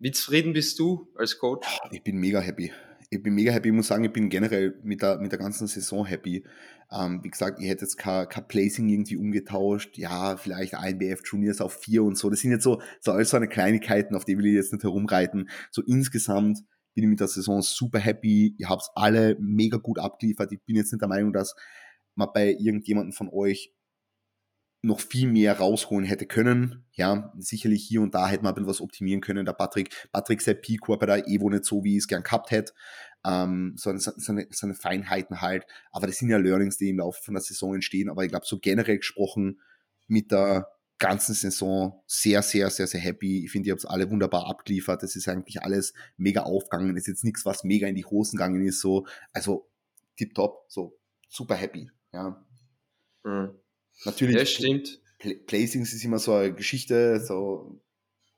wie zufrieden bist du als Coach? Ich bin mega happy. Ich bin mega happy. Ich muss sagen, ich bin generell mit der, mit der ganzen Saison happy. Ähm, wie gesagt, ich hätte jetzt kein, kein Placing irgendwie umgetauscht. Ja, vielleicht INBF Juniors auf vier und so. Das sind jetzt so, so alles so eine Kleinigkeiten, auf die will ich jetzt nicht herumreiten. So insgesamt bin ich mit der Saison super happy. Ihr habt alle mega gut abgeliefert. Ich bin jetzt nicht der Meinung, dass man bei irgendjemandem von euch noch viel mehr rausholen hätte können. Ja, sicherlich hier und da hätte man was optimieren können. Der Patrick, Patrick Sepp war bei der Evo nicht so, wie es gern gehabt hätte. Ähm, so, so, eine, so Feinheiten halt. Aber das sind ja Learnings, die im Laufe von der Saison entstehen. Aber ich glaube, so generell gesprochen mit der ganzen Saison sehr, sehr, sehr, sehr happy. Ich finde, ihr habt alle wunderbar abgeliefert. Das ist eigentlich alles mega aufgegangen. Das ist jetzt nichts, was mega in die Hosen gegangen ist. So, also tipptopp, so super happy. Ja. Mhm. Natürlich. Ja, stimmt. Placings ist immer so eine Geschichte, so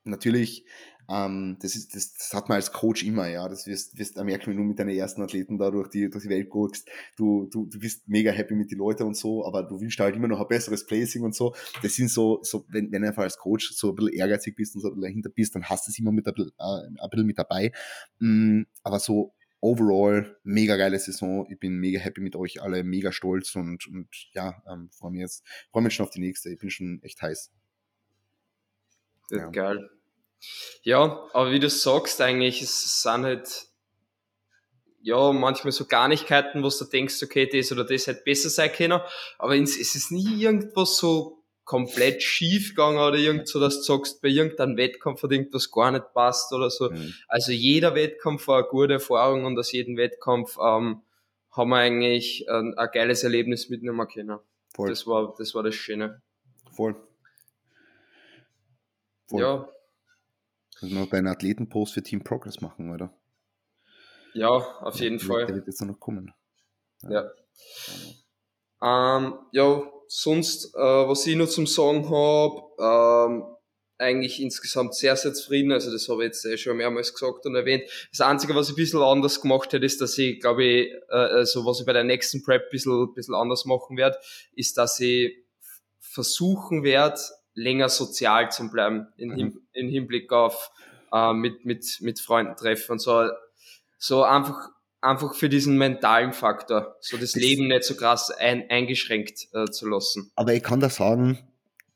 natürlich, ähm, das, ist, das, das hat man als Coach immer, ja. Das wirst, wirst du merken, wenn du mit deinen ersten Athleten da durch die, durch die Welt guckst. Du, du, du bist mega happy mit den Leuten und so, aber du willst halt immer noch ein besseres Placing und so. Das sind so, so wenn, wenn du einfach als Coach so ein bisschen ehrgeizig bist und so ein bisschen dahinter bist, dann hast du es immer mit ein bisschen, äh, ein bisschen mit dabei. Mm, aber so overall mega geile Saison. Ich bin mega happy mit euch alle, mega stolz und, und ja, ähm, freue mich jetzt, freue mich schon auf die nächste. Ich bin schon echt heiß. Ja. Geil. Ja, aber wie du sagst, eigentlich, es sind halt, ja, manchmal so Garnigkeiten, wo du denkst, okay, das oder das hätte besser sein können, aber es ist nie irgendwas so komplett schief gegangen oder irgend so, dass du sagst, bei irgendeinem Wettkampf hat irgendwas gar nicht passt oder so. Mhm. Also jeder Wettkampf war eine gute Erfahrung und aus jedem Wettkampf ähm, haben wir eigentlich ein, ein geiles Erlebnis mitnehmen können. Voll. Das war, das war das Schöne. Voll. Voll. Ja. Müssen wir deinen Athletenpost für Team Progress machen, oder? Ja, auf jeden der, Fall. Der wird jetzt noch kommen. Ja. Ja, ähm, ja sonst, äh, was ich noch zum Sagen habe, ähm, eigentlich insgesamt sehr, sehr zufrieden. Also das habe ich jetzt eh schon mehrmals gesagt und erwähnt. Das Einzige, was ich ein bisschen anders gemacht hätte, ist, dass ich, glaube ich, äh, also was ich bei der nächsten Prep ein bisschen, ein bisschen anders machen werde, ist, dass ich versuchen werde, länger sozial zu bleiben in, mhm. in Hinblick auf äh, mit, mit, mit Freunden treffen und so. So einfach einfach für diesen mentalen Faktor, so das, das Leben nicht so krass ein, eingeschränkt äh, zu lassen. Aber ich kann da sagen,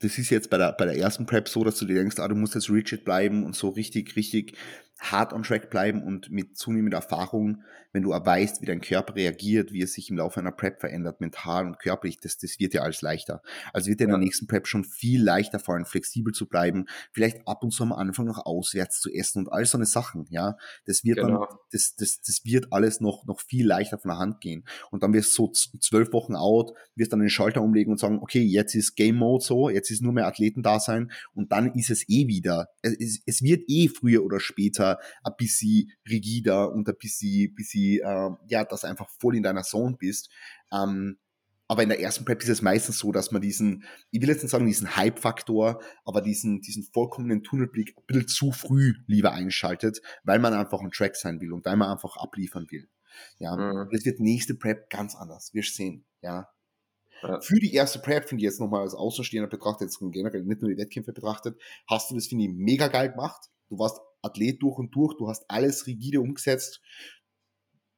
das ist jetzt bei der, bei der ersten Prep so, dass du dir denkst, ah, du musst jetzt rigid bleiben und so richtig, richtig hart on track bleiben und mit zunehmender Erfahrung, wenn du weißt, wie dein Körper reagiert, wie es sich im Laufe einer Prep verändert, mental und körperlich, das, das wird ja alles leichter. Also wird dir ja. in der nächsten Prep schon viel leichter fallen, flexibel zu bleiben, vielleicht ab und zu am Anfang noch auswärts zu essen und all so eine Sachen, ja. Das wird genau. dann, das, das, das wird alles noch, noch viel leichter von der Hand gehen. Und dann wirst du so zwölf Wochen out, wirst dann den Schalter umlegen und sagen, okay, jetzt ist Game Mode so, jetzt ist nur mehr Athleten da sein und dann ist es eh wieder. Es, es wird eh früher oder später besser, ein bisschen rigider und ein bisschen, bisschen äh, ja, dass einfach voll in deiner Zone bist. Ähm, aber in der ersten Prep ist es meistens so, dass man diesen, ich will jetzt nicht sagen diesen Hype-Faktor, aber diesen, diesen vollkommenen Tunnelblick ein bisschen zu früh lieber einschaltet, weil man einfach ein Track sein will und weil man einfach abliefern will. Ja, mhm. das wird nächste Prep ganz anders. Wir sehen, ja. ja. Für die erste Prep finde ich jetzt nochmal als Außenstehender betrachtet, jetzt generell nicht nur die Wettkämpfe betrachtet, hast du das, finde ich, mega geil gemacht. Du warst Athlet durch und durch, du hast alles rigide umgesetzt,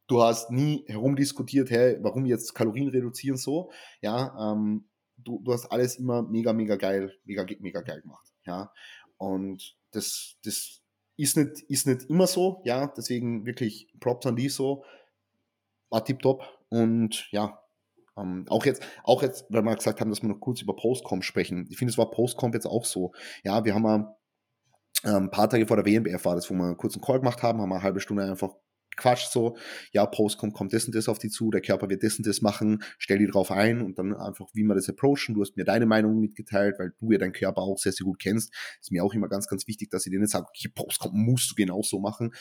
du hast nie herumdiskutiert, hey, warum jetzt Kalorien reduzieren so, ja, ähm, du, du hast alles immer mega, mega geil, mega, mega geil gemacht, ja, und das, das ist nicht, ist nicht immer so, ja, deswegen wirklich Props an die so, war tipptopp und ja, ähm, auch jetzt, auch jetzt, weil wir gesagt haben, dass wir noch kurz über Postcom sprechen. Ich finde, es war Postcom jetzt auch so. Ja, wir haben ein ähm, paar Tage vor der WMBF war das, wo wir einen kurzen Call gemacht haben, haben wir eine halbe Stunde einfach quatscht so, ja, Post kommt, kommt das und das auf die zu, der Körper wird das und das machen, stell die drauf ein und dann einfach, wie wir das approachen. Du hast mir deine Meinung mitgeteilt, weil du ja deinen Körper auch sehr, sehr gut kennst. Ist mir auch immer ganz, ganz wichtig, dass ich dir nicht sage, okay, Post kommt, musst du genauso machen.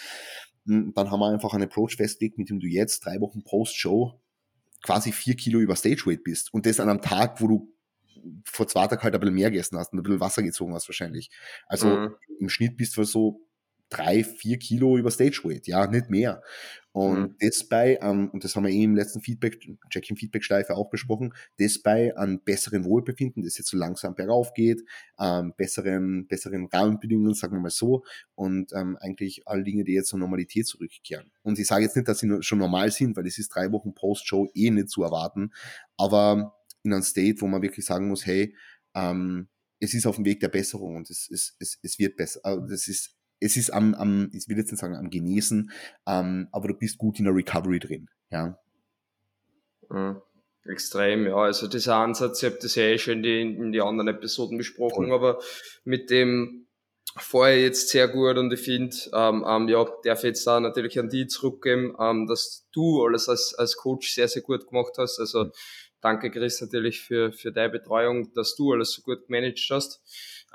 Und hm, dann haben wir einfach einen Approach festgelegt, mit dem du jetzt drei Wochen Post-Show quasi vier Kilo über Stage Weight bist und das an einem Tag, wo du vor zwei Tagen halt ein bisschen mehr gegessen hast und ein bisschen Wasser gezogen hast wahrscheinlich. Also mhm. im Schnitt bist du so drei, vier Kilo über Stage Weight, ja, nicht mehr. Und mhm. das bei, ähm, und das haben wir eh im letzten Feedback, Jack im Feedback-Schleife auch besprochen, das bei an besseren Wohlbefinden, das jetzt so langsam bergauf geht, ähm, besseren, besseren Rahmenbedingungen, sagen wir mal so, und ähm, eigentlich alle Dinge, die jetzt zur Normalität zurückkehren. Und ich sage jetzt nicht, dass sie schon normal sind, weil es ist drei Wochen Post-Show eh nicht zu erwarten, aber in einem State, wo man wirklich sagen muss, hey, ähm, es ist auf dem Weg der Besserung und es, es, es, es wird besser. Also das ist es ist am, am, ich will jetzt nicht sagen am Genesen, ähm, aber du bist gut in der Recovery drin, ja. Mhm. Extrem, ja. Also dieser Ansatz, ich habe das ja eh schon in die, in die anderen Episoden besprochen, Voll. aber mit dem vorher jetzt sehr gut und ich finde, ähm, ähm, ja, darf jetzt da natürlich an die zurückgeben, ähm, dass du alles als, als Coach sehr, sehr gut gemacht hast. Also mhm. Danke Chris natürlich für, für deine Betreuung, dass du alles so gut gemanagt hast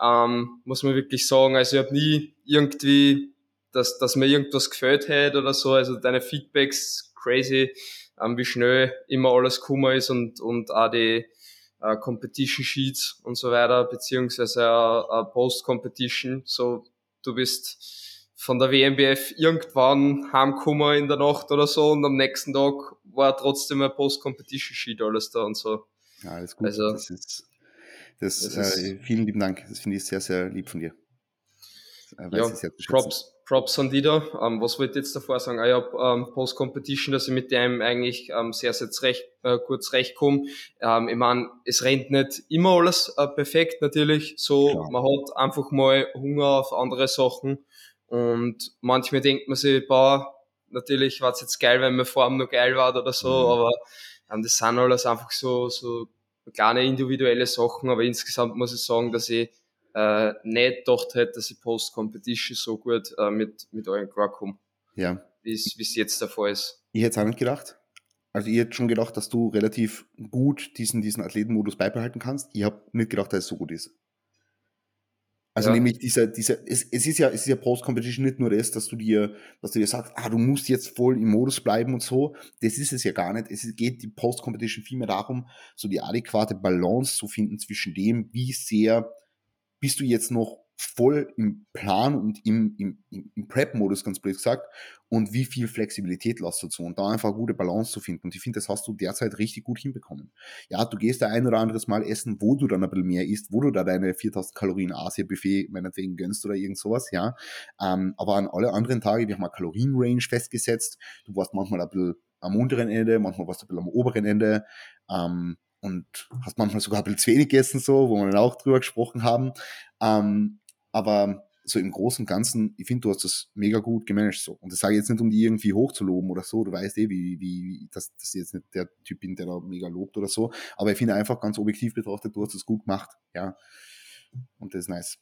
ähm, muss man wirklich sagen. Also ich habe nie irgendwie, dass, dass mir irgendwas gefällt hätte oder so. Also deine Feedbacks crazy, ähm, wie schnell immer alles gekommen ist und, und auch die äh, Competition Sheets und so weiter, beziehungsweise äh, äh, Post-Competition. So, du bist von der WMBF irgendwann heimgekommen in der Nacht oder so und am nächsten Tag war trotzdem ein Post-Competition Sheet alles da und so. Ja, alles gut. Also, das ist das, das äh, vielen lieben Dank. Das finde ich sehr, sehr lieb von dir. Äh, ja, Props, Props an die da. Ähm, was wollte ich jetzt davor sagen? Ah, ich habe ähm, Post-Competition, dass ich mit dem eigentlich ähm, sehr, sehr zurecht, äh, gut zurechtkomme. Ähm, ich meine, es rennt nicht immer alles äh, perfekt natürlich. So, Klar. man hat einfach mal Hunger auf andere Sachen. Und manchmal denkt man sich, boah, natürlich war es jetzt geil, wenn mir Form noch geil war oder so, mhm. aber ähm, das sind alles einfach so, so kleine individuelle Sachen, aber insgesamt muss ich sagen, dass ich äh, nicht gedacht hätte, dass ich Post-Competition so gut äh, mit, mit euren komme. Ja. Wie es jetzt der Fall ist. Ich hätte es auch nicht gedacht. Also ich hätte schon gedacht, dass du relativ gut diesen, diesen Athletenmodus beibehalten kannst. Ich habe nicht gedacht, dass es so gut ist. Also ja. nämlich dieser, dieser, es, es ist ja, es ist ja Post-Competition nicht nur das, dass du dir, dass du dir sagst, ah, du musst jetzt voll im Modus bleiben und so. Das ist es ja gar nicht. Es geht die Post-Competition vielmehr darum, so die adäquate Balance zu finden zwischen dem, wie sehr bist du jetzt noch voll im Plan und im, im, im Prep-Modus, ganz blöd gesagt, und wie viel Flexibilität lässt du zu und da einfach eine gute Balance zu finden. Und ich finde, das hast du derzeit richtig gut hinbekommen. Ja, du gehst da ein oder anderes Mal essen, wo du dann ein bisschen mehr isst, wo du da deine 4000 Kalorien Asia-Buffet meinetwegen gönnst oder irgend sowas, ja. Ähm, aber an alle anderen Tage, wir haben eine Kalorien-Range festgesetzt. Du warst manchmal ein bisschen am unteren Ende, manchmal warst du ein bisschen am oberen Ende. Ähm, und hast manchmal sogar ein bisschen zu wenig gegessen, so, wo wir dann auch drüber gesprochen haben. Ähm, aber so im Großen und Ganzen, ich finde, du hast das mega gut gemanagt so. Und das sage ich jetzt nicht, um die irgendwie hochzuloben oder so. Du weißt eh, wie, wie, dass, dass ich jetzt nicht der Typ bin, der da mega lobt oder so. Aber ich finde einfach ganz objektiv betrachtet, du hast das gut gemacht. Ja. Und das ist nice.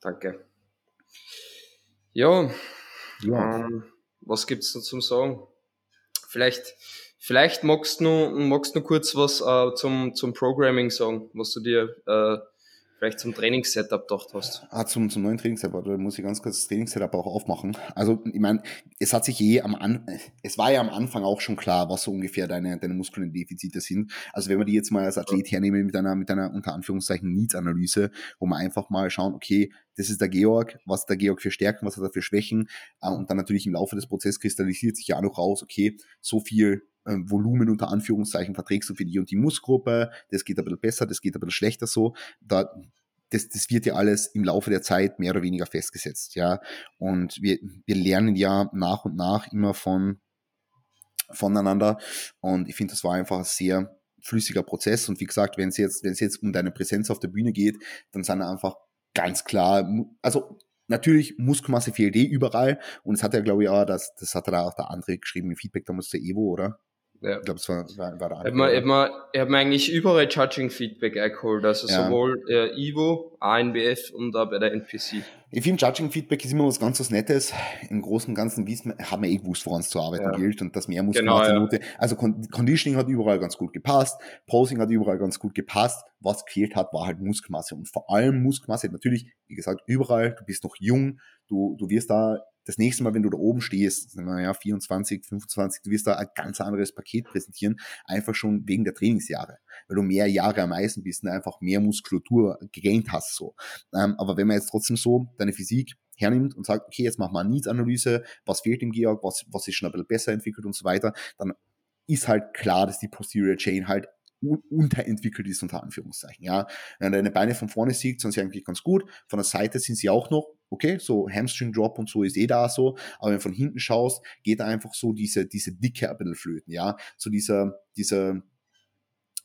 Danke. Ja. ja. Ähm, was gibt's noch zum Sagen? Vielleicht, vielleicht magst du magst du kurz was äh, zum, zum Programming sagen, was du dir äh, vielleicht zum Trainingssetup gedacht hast. Ah, zum, zum neuen Trainingssetup, da muss ich ganz kurz das Trainingssetup auch aufmachen. Also, ich meine, es hat sich eh am An es war ja am Anfang auch schon klar, was so ungefähr deine, deine muskulären Defizite sind. Also, wenn wir die jetzt mal als Athlet hernehmen mit einer, mit einer unter Anführungszeichen Needs-Analyse, wo wir einfach mal schauen, okay, das ist der Georg, was hat der Georg für Stärken, was hat er für Schwächen, äh, und dann natürlich im Laufe des Prozesses kristallisiert sich ja auch noch raus, okay, so viel Volumen unter Anführungszeichen verträgst du für die und die Muskelgruppe, das geht ein bisschen besser, das geht ein bisschen schlechter so. Da, das, das wird ja alles im Laufe der Zeit mehr oder weniger festgesetzt, ja. Und wir, wir lernen ja nach und nach immer von voneinander. Und ich finde, das war einfach ein sehr flüssiger Prozess. Und wie gesagt, wenn es jetzt, jetzt um deine Präsenz auf der Bühne geht, dann sind einfach ganz klar, also natürlich Muskelmasse fehlt eh überall. Und es hat ja, glaube ich, auch, das, das hat da auch der andere geschrieben im Feedback damals der Evo, oder? Ja. Ich glaube, es war, war, war der andere. Ich habe hab mir eigentlich überall Judging-Feedback eingeholt, also ja. sowohl äh, Ivo, ANBF und auch bei der NPC. Ich finde, Judging-Feedback ist immer was ganz was Nettes. Im Großen und Ganzen wissen, haben wir eh gewusst, woran es zu arbeiten ja. gilt und dass mehr Muskelmasse genau, ja. Also Conditioning hat überall ganz gut gepasst, Posing hat überall ganz gut gepasst. Was gefehlt hat, war halt Muskelmasse und vor allem Muskelmasse. Natürlich, wie gesagt, überall, du bist noch jung, du, du wirst da das nächste Mal, wenn du da oben stehst, ja, 24, 25, du wirst da ein ganz anderes Paket präsentieren, einfach schon wegen der Trainingsjahre, weil du mehr Jahre am Eisen bist und einfach mehr Muskulatur gegaint hast, so. Ähm, aber wenn man jetzt trotzdem so deine Physik hernimmt und sagt, okay, jetzt machen wir eine Needs-Analyse, was fehlt dem Georg, was, was ist schon ein bisschen besser entwickelt und so weiter, dann ist halt klar, dass die Posterior Chain halt unterentwickelt ist, unter Anführungszeichen. Ja, wenn deine Beine von vorne sieht, sind sie eigentlich ganz gut. Von der Seite sind sie auch noch okay, so Hamstring Drop und so ist eh da so, aber wenn du von hinten schaust, geht da einfach so diese, diese Dicke ein bisschen flöten, ja, so dieser, dieser,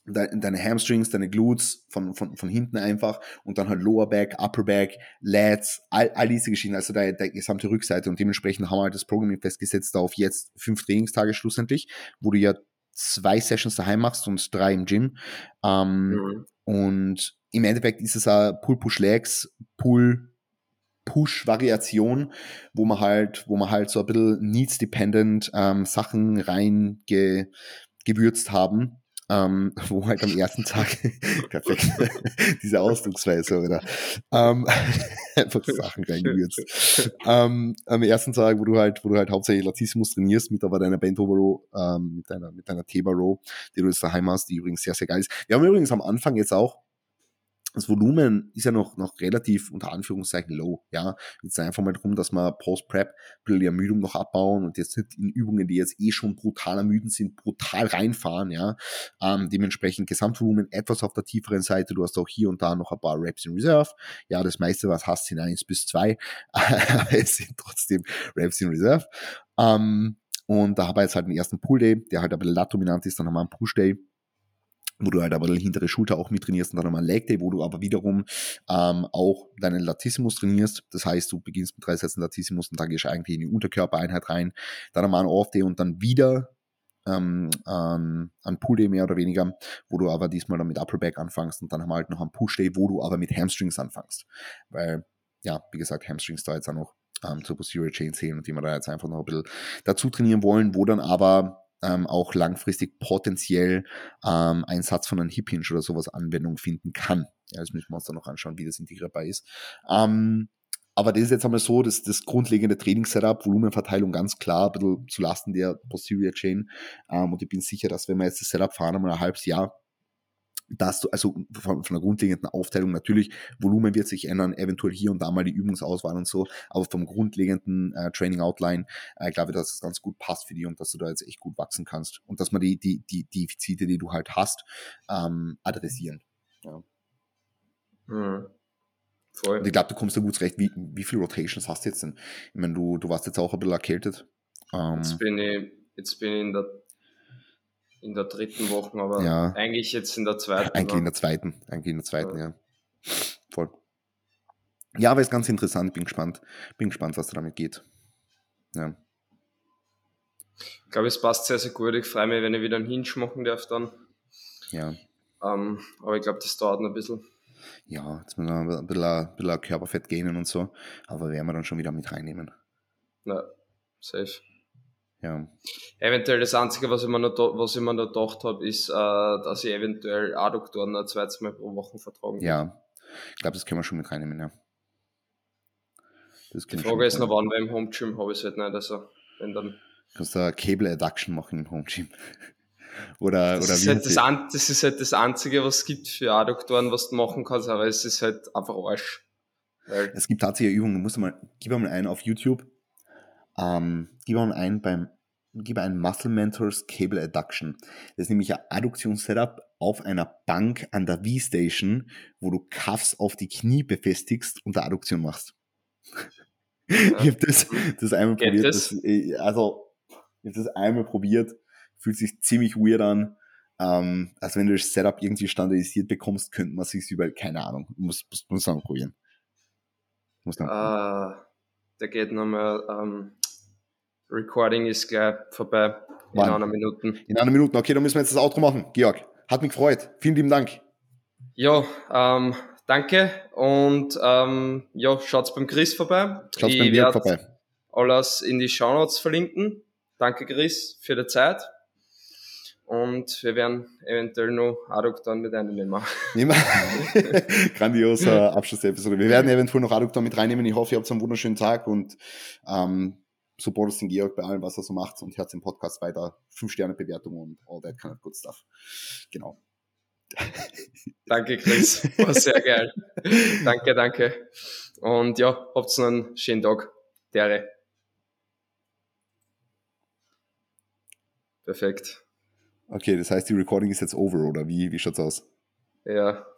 deine Hamstrings, deine Glutes von, von, von hinten einfach und dann halt Lower Back, Upper Back, Lats, all, all diese Geschichten, also der, der gesamte Rückseite und dementsprechend haben wir halt das Programming festgesetzt auf jetzt fünf Trainingstage schlussendlich, wo du ja zwei Sessions daheim machst und drei im Gym. Ähm, mhm. Und im Endeffekt ist es ein Pull-Push-Legs, Pull-Push-Variation, wo man halt, wo man halt so ein bisschen needs-dependent ähm, Sachen reingewürzt haben ähm, wo halt am ersten Tag, perfekt, diese Ausdrucksweise, oder? Ähm, einfach Sachen reingewürzt. ähm, am ersten Tag, wo du halt, wo du halt hauptsächlich Latissimus trainierst, mit aber deiner Bent Over Row, ähm, mit deiner, mit deiner Teba Row, die du jetzt daheim hast, die übrigens sehr, sehr geil ist. Wir haben übrigens am Anfang jetzt auch das Volumen ist ja noch, noch relativ unter Anführungszeichen low. Ja, jetzt einfach mal darum, dass wir Post-Prep die Ermüdung noch abbauen und jetzt nicht in Übungen, die jetzt eh schon brutal ermüden sind, brutal reinfahren. Ja, ähm, dementsprechend Gesamtvolumen etwas auf der tieferen Seite. Du hast auch hier und da noch ein paar Reps in Reserve. Ja, das meiste, was hast, sind eins bis zwei, aber es sind trotzdem Reps in Reserve. Ähm, und da haben wir jetzt halt den ersten Pull Day, der halt bisschen lat-dominant ist. Dann haben wir einen Push Day wo du halt aber die hintere Schulter auch mit trainierst und dann nochmal ein Leg Day, wo du aber wiederum ähm, auch deinen Latissimus trainierst. Das heißt, du beginnst mit drei Sätzen Latissimus und dann gehst du eigentlich in die Unterkörpereinheit rein, dann nochmal ein Off Day und dann wieder ähm, an, an Pull Day mehr oder weniger, wo du aber diesmal dann mit Upper Back anfängst und dann haben wir halt noch einen Push Day, wo du aber mit Hamstrings anfängst. Weil, ja, wie gesagt, Hamstrings da jetzt auch noch ähm, zur Posterior Chain zählen und die wir da jetzt einfach noch ein bisschen dazu trainieren wollen, wo dann aber ähm, auch langfristig potenziell ähm, ein Satz von einem Hip Hinge oder sowas Anwendung finden kann. Ja, das müssen wir uns dann noch anschauen, wie das integrierbar ist. Ähm, aber das ist jetzt einmal so, dass das grundlegende Trainingssetup, Volumenverteilung ganz klar, ein bisschen zu Lasten der Posterior Chain. Ähm, und ich bin sicher, dass wenn wir jetzt das Setup fahren, einmal ein halbes Jahr, dass du, also von, von der grundlegenden Aufteilung natürlich, Volumen wird sich ändern, eventuell hier und da mal die Übungsauswahl und so, aber vom grundlegenden äh, Training Outline äh, glaube ich, dass es ganz gut passt für dich und dass du da jetzt echt gut wachsen kannst und dass man die, die, die Defizite, die du halt hast, ähm, adressieren. Ja. Mhm. Voll. Und ich glaube, du kommst da gut zurecht. Wie, wie viele Rotations hast du jetzt denn? Ich meine, du, du warst jetzt auch ein bisschen erkältet. Ähm, jetzt, bin ich, jetzt bin ich in der in der dritten Woche, aber ja. eigentlich jetzt in der zweiten. Eigentlich in der zweiten, eigentlich in der zweiten, ja. ja. Voll. Ja, aber ist ganz interessant, bin gespannt. Bin gespannt, was da damit geht. Ja. Ich glaube, es passt sehr, sehr gut. Ich freue mich, wenn ich wieder einen Hinge machen darf dann. Ja. Ähm, aber ich glaube, das dauert noch ein bisschen. Ja, jetzt müssen wir ein bisschen, ein bisschen Körperfett gehen und so. Aber werden wir dann schon wieder mit reinnehmen. Na, safe. Ja. Eventuell das Einzige, was ich mir noch, was ich mir noch gedacht habe, ist, äh, dass ich eventuell Adduktoren ein zweites Mal pro Woche vertragen Ja, ich glaube, das können wir schon mit reinnehmen, ja. Die Frage ist noch, wann, weil im Home Gym habe ich es halt nicht, also wenn dann... Kannst du Cable Adduction machen im Home Gym? oder, das oder ist halt das, an, das ist halt das Einzige, was es gibt für Adduktoren, was du machen kannst, aber es ist halt einfach Arsch. Es gibt tatsächlich Übungen, du musst mal, gib mal einen auf YouTube, ähm, gib mal ein beim gib ein Muscle Mentors Cable Adduction. Das ist nämlich ein Adduktionssetup auf einer Bank an der V-Station, wo du Cuffs auf die Knie befestigst und der Adduktion machst. Ja. ich habe das, das einmal Get probiert. Das, äh, also, ich habe das einmal probiert. Fühlt sich ziemlich weird an. Ähm, also wenn du das Setup irgendwie standardisiert bekommst, könnte man sich über, keine Ahnung, muss, muss, muss man probieren. Muss dann uh, da geht nochmal ähm, Recording ist gleich vorbei. In einer Minute. In einer Minute. Okay, dann müssen wir jetzt das Outro machen. Georg, hat mich gefreut. Vielen lieben Dank. Ja, ähm, danke und ähm, ja, schaut's beim Chris vorbei. Schaut's ich beim Georg vorbei. Alles in die Show Notes verlinken. Danke Chris für die Zeit. und wir werden eventuell noch Aduktan mit einnehmen. Grandioser Abschluss der Episode. Wir werden eventuell noch Aduktan mit reinnehmen. Ich hoffe, ihr habt einen wunderschönen Tag und ähm, supportet den Georg bei allem, was er so macht und hört den Podcast weiter. Fünf Sterne Bewertung und all that kind of good stuff. Genau. danke, Chris. War sehr geil. danke, danke. Und ja, habt noch einen schönen Tag. Dere. Perfekt. Okay, das heißt, die Recording ist jetzt over, oder wie, wie schaut's aus? Ja,